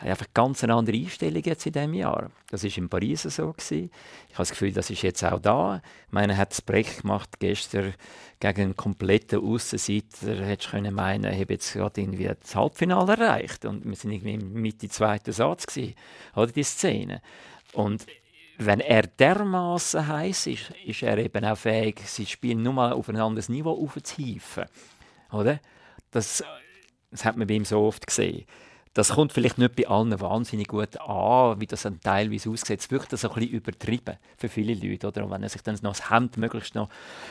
hat einfach ganz eine andere Einstellung jetzt in diesem Jahr. Das war in Paris so. Gewesen. Ich habe das Gefühl, das ist jetzt auch da. Ich meine, er hat das Break gemacht gestern gegen einen kompletten Aussenseiter. Hättest du meinen, er habe jetzt gerade irgendwie das Halbfinale erreicht. Und wir sind irgendwie Mitte zweiten Satz gewesen. Oder die Szene. Und wenn er dermaßen heiß ist, ist er eben auch fähig, sein Spiel nur mal auf ein anderes Niveau aufzuhieven. Oder? Das, das hat man bei ihm so oft gesehen. Das kommt vielleicht nicht bei allen wahnsinnig gut an, wie das dann teilweise aussieht. Es wirkt das ein bisschen übertrieben für viele Leute. Oder? Und wenn er sich dann noch das Hemd möglichst noch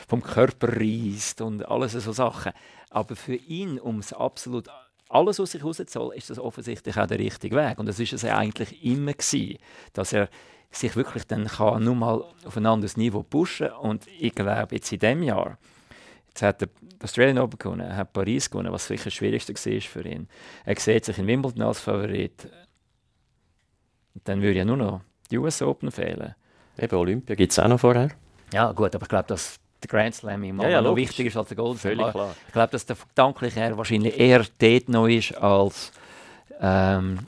vom Körper reißt und alles so Sachen. Aber für ihn, um es absolut alles aus sich rauszuholen, ist das offensichtlich auch der richtige Weg. Und das ist es eigentlich immer gewesen, dass er sich wirklich dann kann nur mal auf ein anderes Niveau pushen und ich glaube jetzt in diesem Jahr Jetzt hat er das Australian Open gewonnen, er hat Paris gewonnen, was sicher das Schwierigste war für ihn. Er sieht sich in Wimbledon als Favorit. Dann würde ja nur noch die US Open fehlen. Eben, Olympia gibt es auch noch vorher. Ja, gut, aber ich glaube, dass der Grand Slam immer ja, ja, noch wichtiger ist als der Golden Völlig klar. Ich glaube, dass der gedanklich eher wahrscheinlich eher dort noch ist als ähm,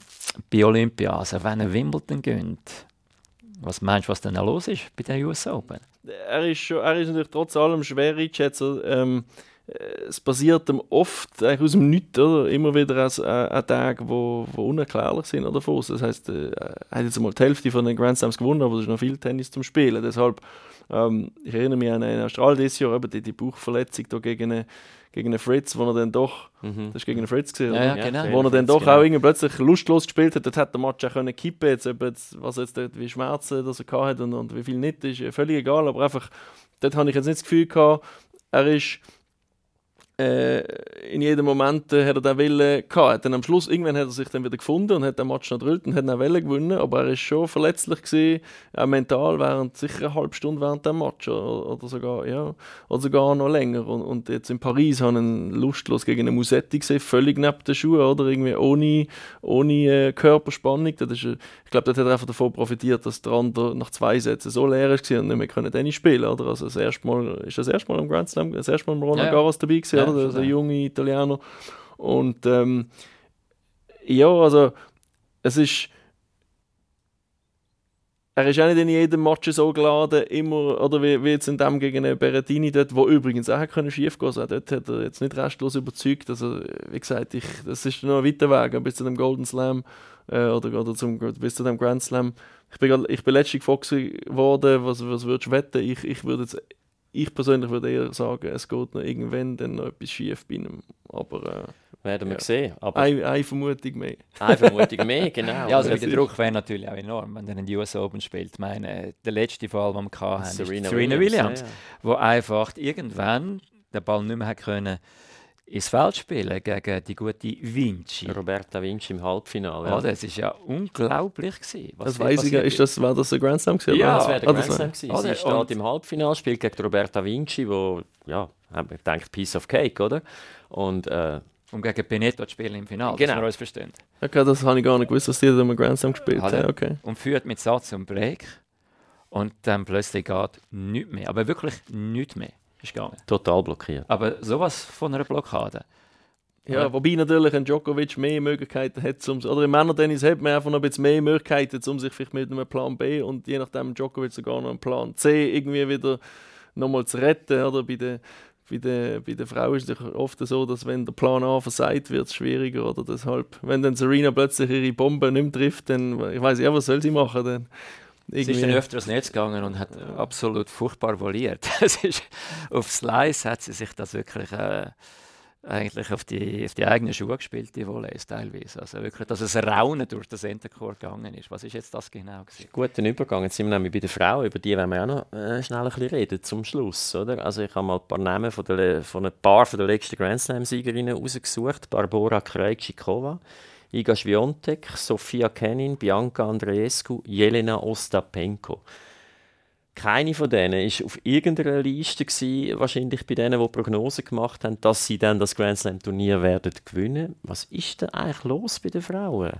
bei Olympia. Also wenn er Wimbledon gönnt, was meinst du, was dann los ist bei den US Open? er ist, schon, er ist natürlich trotz allem schwer einzuschätzen. Ähm, äh, es passiert ihm oft eigentlich aus dem Nichts, oder? immer wieder an, an, Tagen, wo, wo unerklärlich sind oder. Das heißt, äh, er hat jetzt mal die Hälfte von den Grand Slams gewonnen, aber es ist noch viel Tennis zum Spielen. Deshalb, ähm, ich erinnere mich an einen Australien dieses Jahr, eben die, die Bauchverletzung da gegen einen, gegen einen Fritz, wo er dann doch, Mhm. das ist gegen einen Fritz gesehen, Ja, ja, genau. wo er dann doch genau. auch irgendwie plötzlich lustlos gespielt hat, dort hat der Match auch können kippen jetzt, jetzt, was jetzt dort, wie Schmerzen das er gehabt hat und, und wie viel nicht, ist völlig egal, aber einfach, dort habe ich jetzt nicht das Gefühl gehabt, er ist äh, in jedem Moment äh, hat er den Willen gehabt. Dann am Schluss, irgendwann hat er sich dann wieder gefunden und hat den Match noch gedrillt und hat den Welle gewonnen, aber er ist schon verletzlich gewesen, auch mental, während sicher eine halbe Stunde während dem Match oder, oder sogar, ja, oder sogar noch länger. Und, und jetzt in Paris haben ihn lustlos gegen einen Musetti gesehen, völlig neben den Schuhen, oder irgendwie ohne, ohne äh, Körperspannung. Das ist, äh, ich glaube, dort hat er einfach davon profitiert, dass der andere nach zwei Sätzen so leer ist und nicht mehr können Tennis spielen, oder? Also das erste Mal, ist das erste Mal im Grand Slam, das erste Mal im Roland Ja, ja. Garros dabei gewesen, Ja, oder? Ja. junge Italiener. Und ähm, ja, also es ist er ist auch nicht in jedem Match so geladen, immer, oder wie, wie jetzt in dem gegen einen Berrettini dort, wo übrigens auch können schief gehen also Dort hat er jetzt nicht restlos überzeugt. Also, wie gesagt, ich, das ist noch ein weiter Weg bis zu dem Golden Slam äh, oder, oder zum, bis zu dem Grand Slam. Ich bin, ich bin letztlich gefragt worden, was, was würdest du wetten? Ich, ich würde jetzt, ich persönlich würde eher sagen, es geht noch irgendwann dann noch etwas schief bei ihm. Aber äh, Werden wir Ja. sehen. Aber eine, eine Vermutung mehr. eine Vermutung mehr, genau. Ja, also der Druck wäre natürlich auch enorm, wenn er in die US Open spielt. Ich meine, der letzte Fall, den wir hatten, ist Serena, Serena Williams, ja, ja. wo einfach irgendwann den Ball nicht mehr hat können ins Feld spielen gegen die gute Vinci. Roberta Vinci im Halbfinale. Ja. Oh, das ist ja unglaublich gewesen. was Das weiß ich, passiert ist das, war das ein Grand Slam gewesen? Ja, das wäre der Ah, Grand Slam gewesen. Oder? Sie steht im Halbfinale, spielt gegen Roberta Vinci, wo, ja, wir gedacht, Piece of Cake, oder? Und äh, um gegen Benetto zu spielen im Finale, Genau. dass wir uns verstehen. Okay, das habe ich gar nicht gewusst, dass die da im Grand Slam gespielt haben. Okay. Und führt mit Satz und Break. Und dann plötzlich geht nichts mehr. Aber wirklich nichts mehr ist gegangen. total blockiert. Aber sowas von einer Blockade. Ja, Oder? wobei natürlich ein Djokovic mehr Möglichkeiten hat, um, oder im Männertennis hat man einfach noch ein bisschen mehr Möglichkeiten, um sich vielleicht mit einem Plan B und je nachdem Djokovic sogar noch einen Plan C irgendwie wieder nochmal zu retten. Oder? Bei den bei den, bei den Frauen ist es oft so, dass wenn der Plan A versagt wird, es schwieriger. Oder deshalb, wenn dann Serena plötzlich ihre Bombe nicht mehr trifft, dann ich weiß ja, was soll sie machen? Dann Sie ist dann öfter ins Netz gegangen und hat absolut furchtbar voliert. Auf Slice hat sie sich das wirklich äh, eigentlich auf die, auf die eigenen Schuhe gespielt, die Volleys teilweise. Also wirklich, dass es Raunen durch den Centercourt gegangen ist. Was ist jetzt das genau? Gewesen? Guter Übergang. Jetzt sind wir nämlich bei den Frauen, über die wollen wir auch noch äh, schnell ein bisschen reden, zum Schluss. Oder? Also ich habe mal ein paar Namen von, der, von ein paar von der letzten Grand Slam-Siegerinnen rausgesucht. Barbora Krejcikova, Iga Swiatek, Sofia Kenin, Bianca Andreescu, Jelena Ostapenko. Keine von denen ist auf irgendeiner Liste gewesen, wahrscheinlich bei denen, die Prognosen gemacht haben, dass sie dann das Grand Slam Turnier werden gewinnen. Was ist denn eigentlich los bei den Frauen?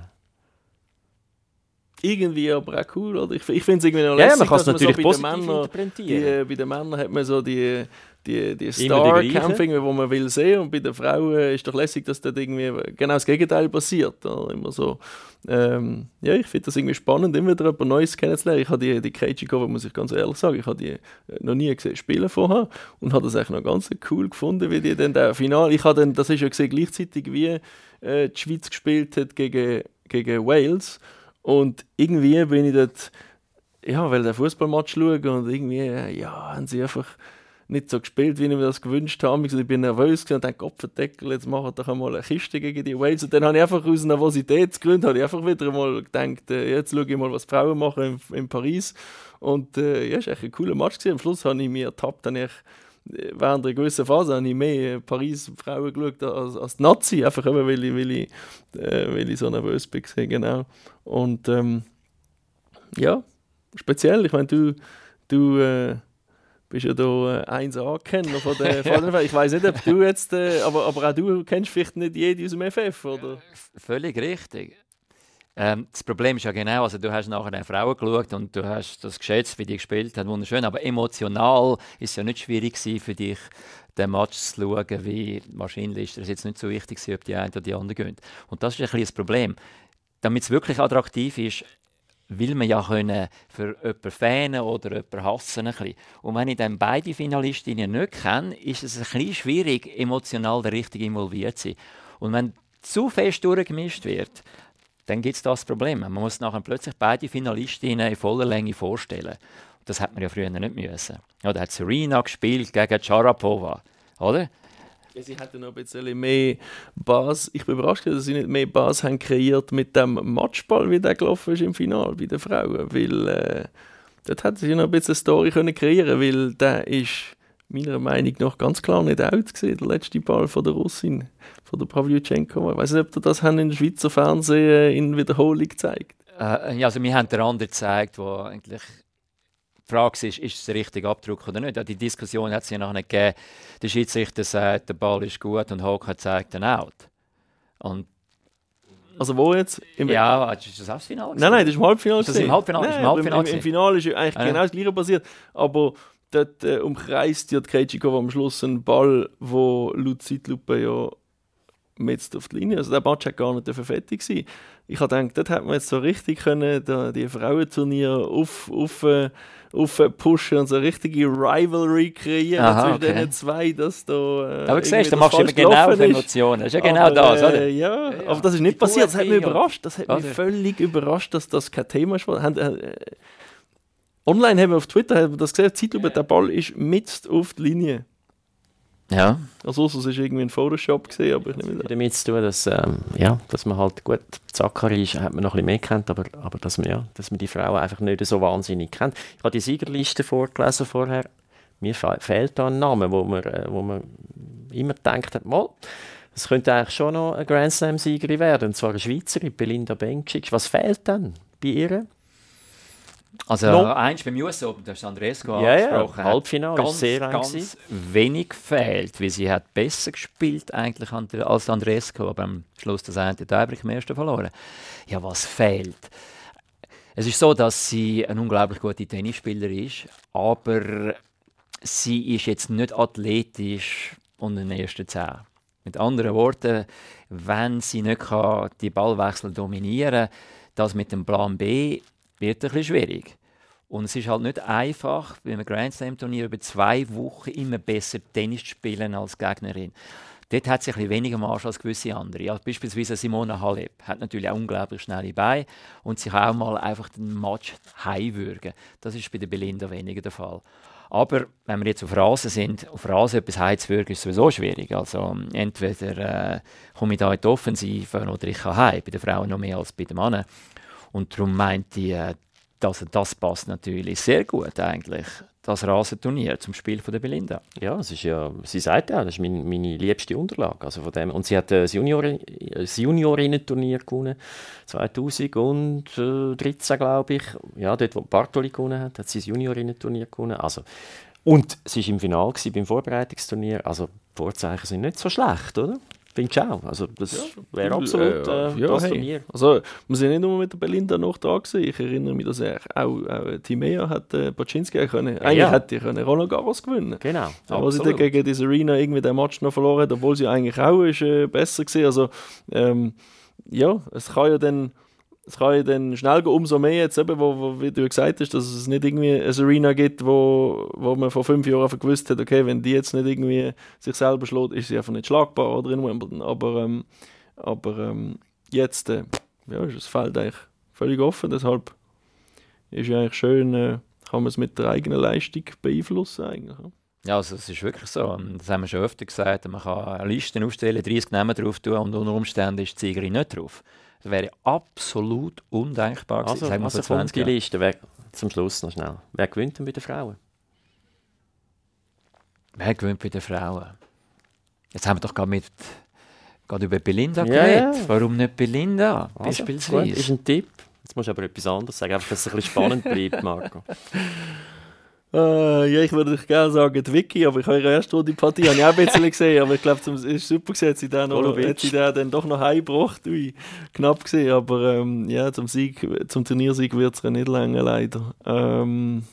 Irgendwie aber auch cool. Oder? Ich, ich finde es irgendwie noch Ja, ja, lässig, man dass natürlich so bei den Männern die, bei den Männern hat man so die, die, die Immer die man will sehen und bei den Frauen ist doch lässig, dass dort irgendwie genau das Gegenteil passiert. Oder? Immer so, ähm, ja, ich finde das irgendwie spannend, immer wieder etwas Neues kennenzulernen. Ich habe die, die Krejcikova, muss ich ganz ehrlich sagen, ich habe die äh, noch nie gesehen spielen vorher und habe das eigentlich noch ganz cool gefunden, wie die dann der Final, ich habe dann, das ist ja gesehen, gleichzeitig wie äh, die Schweiz gespielt hat gegen, gegen Wales und irgendwie bin ich dort, ja, weil der Fußballmatch schaue und irgendwie, ja, haben sie einfach nicht so gespielt, wie ich mir das gewünscht habe. Ich bin nervös und dachte, Kopfendeckel, jetzt machen doch einmal eine Kiste gegen die Wales. Und dann habe ich einfach aus Nervositätsgründen habe ich einfach wieder mal gedacht, äh, jetzt schaue ich mal, was die Frauen machen in, in Paris. Und äh, ja, es war echt ein cooler Match. Gewesen. Am Schluss habe ich mir ertappt, dann ich während einer gewissen Phase habe ich mehr Paris Frauen geschaut als, als Nazi, einfach eben, weil ich, weil ich, äh, weil ich so nervös bin, genau. Und ähm, ja, speziell, ich meine, du, du äh, bist ja da äh, 1A-Kenner von der, von der Ich weiß nicht, ob du jetzt, äh, aber, aber auch du kennst vielleicht nicht jede aus dem FF, oder? Völlig richtig. Ähm, das Problem ist ja genau, also du hast nachher eine Frau geschaut und du hast das geschätzt, wie die gespielt hat, wunderschön, aber emotional ist es ja nicht schwierig für dich, den Match zu schauen, wie wahrscheinlich ist es jetzt nicht so wichtig, ob die eine oder die andere gehen. Und das ist ein bisschen das Problem. Damit es wirklich attraktiv ist, will man ja können für jemanden fähnen oder jemanden hassen. Ein. Und wenn ich dann beide Finalistinnen nicht kenne, ist es ein bisschen schwierig, emotional richtig involviert zu sein. Und wenn zu fest durchgemischt wird, dann gibt es das Problem. Man muss nachher plötzlich beide Finalistinnen in voller Länge vorstellen. Das hat man ja früher nicht müssen. Da hat Serena gespielt gegen Sharapova, oder? Sie hatten noch ein bisschen mehr Bass. Ich bin überrascht, dass sie nicht mehr Bass haben kreiert mit dem Matchball, wie der gelaufen ist im Finale bei den Frauen. Weil äh, dort hätten sie noch ein bisschen Story können kreieren weil der ist meiner Meinung nach ganz klar nicht out gesehen, der letzte Ball von der Russin, von der Pavlyuchenko. Ich weiß nicht, ob ihr das haben im Schweizer Fernsehen in Wiederholung gezeigt äh, ja, also wir haben den anderen gezeigt, wo eigentlich die Frage ist, ist es der richtige Abdruck oder nicht. Die Diskussion hat es ja noch nicht gegeben. Der Schiedsrichter sagt, der Ball ist gut und Hocker zeigt den Out. Und also wo jetzt? Im ja, ist das auch das Finale? Nein, nein, das ist im Halbfinale. Ist das im Halbfinale? Nein, im, Halbfinale im, im, Finale ist eigentlich ah, genau das gleiche passiert. Aber dort äh, umkreist ja Krejcikov am Schluss einen Ball, wo laut Zeitlupe ja jetzt auf die Linie, also der Match hat gar nicht fertig sein. Ich habe gedacht, dort hätte man jetzt so richtig können, da, die Frauenturnier auf, auf, äh, auf pushen und so eine richtige Rivalry kreieren Aha, zwischen okay. den zwei, dass da. Äh, aber siehst du, machst du immer genau auf Emotionen. Das ist ja genau aber, das, oder? Äh, ja, ja, aber das ist nicht passiert. Das hat mich überrascht. Das hat mich völlig überrascht, dass das kein Thema ist. Online haben wir auf Twitter haben wir das gesehen, Zeitlupe, der Ball ist mit auf die Linie. Ja. Also es ist irgendwie ein Photoshop gesehen, aber ich nehme das. Damit zu tun, dass, ähm, ja, dass man halt gut, Zachary ist, hat man noch ein bisschen mehr kennt, aber, aber dass, man, ja, dass man die Frauen einfach nicht so wahnsinnig kennt. Ich habe die Siegerliste vorgelesen vorher. Mir fehlt da ein Name, wo man, äh, wo man immer denkt, mal, es könnte eigentlich schon noch eine Grand Slam-Siegerin werden, und zwar eine Schweizerin, Belinda Bencic. Was fehlt denn bei ihr? Also no. eins beim US Open, das ist Andresco ja, angesprochen. Ja, Halbfinale ganz, sehr ganz wenig gefehlt, weil sie hat besser gespielt eigentlich als Andresco, aber am Schluss das eine Tiebreak im ersten verloren. Ja, was fehlt? Es ist so, dass sie eine unglaublich gute Tennisspielerin ist, aber sie ist jetzt nicht athletisch unter den ersten Zehn. Mit anderen Worten, wenn sie nicht kann, die Ballwechsel dominieren kann, das mit dem Plan B wird ein bisschen schwierig. Und es ist halt nicht einfach, bei einem Grand Slam Turnier über zwei Wochen immer besser Tennis zu spielen als Gegnerin. Dort hat sie ein bisschen weniger Marsch als gewisse andere. Ja, beispielsweise Simona Halep hat natürlich auch unglaublich schnelle Beine und sie kann auch mal einfach den Match heimwürgen. Das ist bei der Belinda weniger der Fall. Aber wenn wir jetzt auf Rasen sind, auf Rasen etwas heimzuwürgen, ist sowieso schwierig. Also entweder äh, komme ich da in die Offensive oder ich kann heim. Bei den Frauen noch mehr als bei den Männern. Und darum meint ich, äh, dass das passt natürlich sehr gut eigentlich, das Rasenturnier zum Spiel von der Belinda. Ja, es ist ja, sie sagt ja, das ist meine, meine liebste Unterlage. Also von dem, und sie hat das, Junior, das Juniorinnen-Turnier gewonnen, 2013 glaube ich. Ja, dort wo Bartoli gewonnen hat, hat sie das Juniorinnen-Turnier gewonnen. Also, und sie war im Finale beim Vorbereitungsturnier. Also die Vorzeichen sind nicht so schlecht, oder? Finde ich auch. Also das ja, wäre absolut äh, äh, ja, das hey. Turnier. Also wir sind nicht nur mit der Belinda noch da gewesen. Ich erinnere mich, dass er auch, auch Timea hat äh, Baczynski können. Eigentlich ja. hätte er Roland Garros gewinnen. Genau. Aber sie dann gegen die Serena irgendwie den Match noch verloren hat, obwohl sie eigentlich auch ist, äh, besser gewesen. Also ähm, ja, es kann ja dann es kann ja dann schnell gehen, umso mehr jetzt eben, wo, wo, wie du gesagt hast, dass es nicht irgendwie eine Arena gibt, wo, wo man vor fünf Jahren gewusst hat, okay, wenn die jetzt nicht irgendwie sich selber schlägt, ist sie einfach nicht schlagbar oder in Wimbledon. Aber, ähm, aber ähm, jetzt äh, ja, ist das Feld eigentlich völlig offen, deshalb ist ja eigentlich schön, äh, kann man es mit der eigenen Leistung beeinflussen eigentlich. Ja. Ja, also es ist wirklich so. Das haben wir schon öfter gesagt. Man kann eine Liste aufstellen, 30 Namen drauf tun und unter Umständen ist die Siegerin nicht drauf. Das wäre absolut undenkbar gewesen. Also, also 20 die Liste, wer, zum Schluss noch schnell. Wer gewinnt denn bei den Frauen? Wer gewinnt bei den Frauen? Jetzt haben wir doch gerade mit gerade über Belinda Ja, geredet. Warum nicht Belinda? Also, beispielsweise. Gut, ist ein Tipp. Jetzt musst du aber etwas anderes sagen, einfach, dass es ein bisschen spannend bleibt, Marco. Äh, ja, ich würde euch gerne sagen, die Vicky, aber ich habe ihre erste Runde Partie habe ich auch ein bisschen gesehen, aber ich glaube, es ist super gesehen, sie dann, Golovic. hat sie den dann doch noch heimgebracht. Ui, knapp gesehen, aber ähm, ja, zum Sieg, zum Turniersieg wird es nicht länger, leider. Ähm,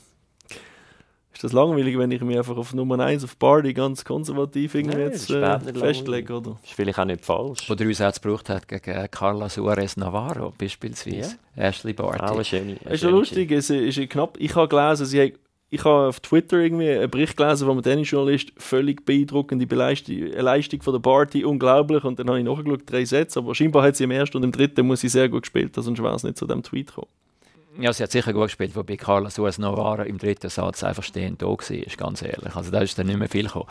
ist das langweilig, wenn ich mich einfach auf Nummer 1 auf Party ganz konservativ irgendwie Nein, jetzt das ist äh, festlege, oder? Ist vielleicht auch nicht falsch. Wo der uns auch gebraucht hat gegen Carla Suarez Navarro beispielsweise. Ashley Barty. Eine schöne. eine Es ist ja schöne lustig, es ist ist knapp. Ich habe gelesen, sie hat, ich habe auf Twitter irgendwie einen Bericht gelesen von einem Tennisjournalist, völlig beeindruckende Beleistung, eine Leistung von der Party, unglaublich. Und dann habe ich nachgeschaut, drei Sätze, aber scheinbar hat sie im ersten und im dritten muss sie sehr gut gespielt, sonst wäre es nicht zu dem Tweet gekommen. Ja, sie hat sicher gut gespielt, wobei Carla Suarez Navarro im dritten Satz einfach stehend da war, ganz ehrlich. Also da ist dann nicht mehr viel gekommen.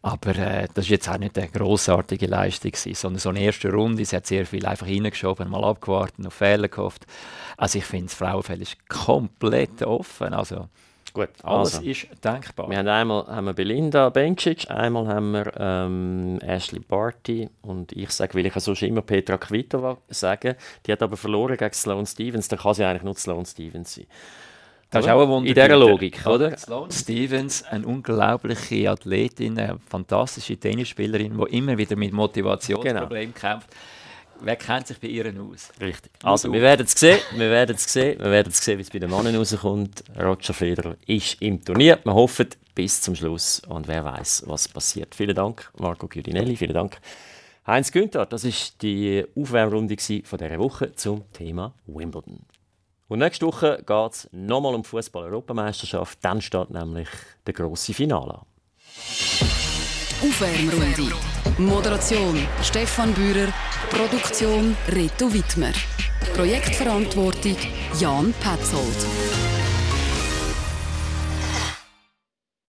Aber äh, das ist jetzt auch nicht eine grossartige Leistung gewesen, sondern so eine erste Runde, sie hat sehr viel einfach reingeschoben, mal abgewartet, auf Fehler gehofft. Also ich finde, das Frauenfeld ist komplett offen, also Gut, alles also. ist denkbar. Wir haben einmal haben wir Belinda Bencic, einmal haben wir ähm, Ashley Barty und ich sage, weil ich ja sonst immer Petra Kvitova sagen, die hat aber verloren gegen Sloane Stevens, dann kann sie eigentlich nur Sloane Stevens sein. Das ist auch ein Wunder. In dieser Logik, oder? Sloane Stevens, eine unglaubliche Athletin, eine fantastische Tennisspielerin, die immer wieder mit Motivationsproblemen kämpft. Wer kennt sich bei ihr aus? Richtig. Also, wir werden es sehen, wir werden es sehen, wir werden es sehen, wie es bei den Männern rauskommt. Roger Federer ist im Turnier. Wir hoffen bis zum Schluss und wer weiß, was passiert. Vielen Dank, Marco Giudinelli, vielen Dank. Heinz Günther, das war die Aufwärmrunde von dieser Woche zum Thema Wimbledon. Und nächste Woche geht es nochmal um die Fußball-Europameisterschaft. Dann steht nämlich der grosse Finale an. Aufwärmrunde. Moderation Stefan Bührer. Produktion Reto Wittmer. Projektverantwortung Jan Petzold.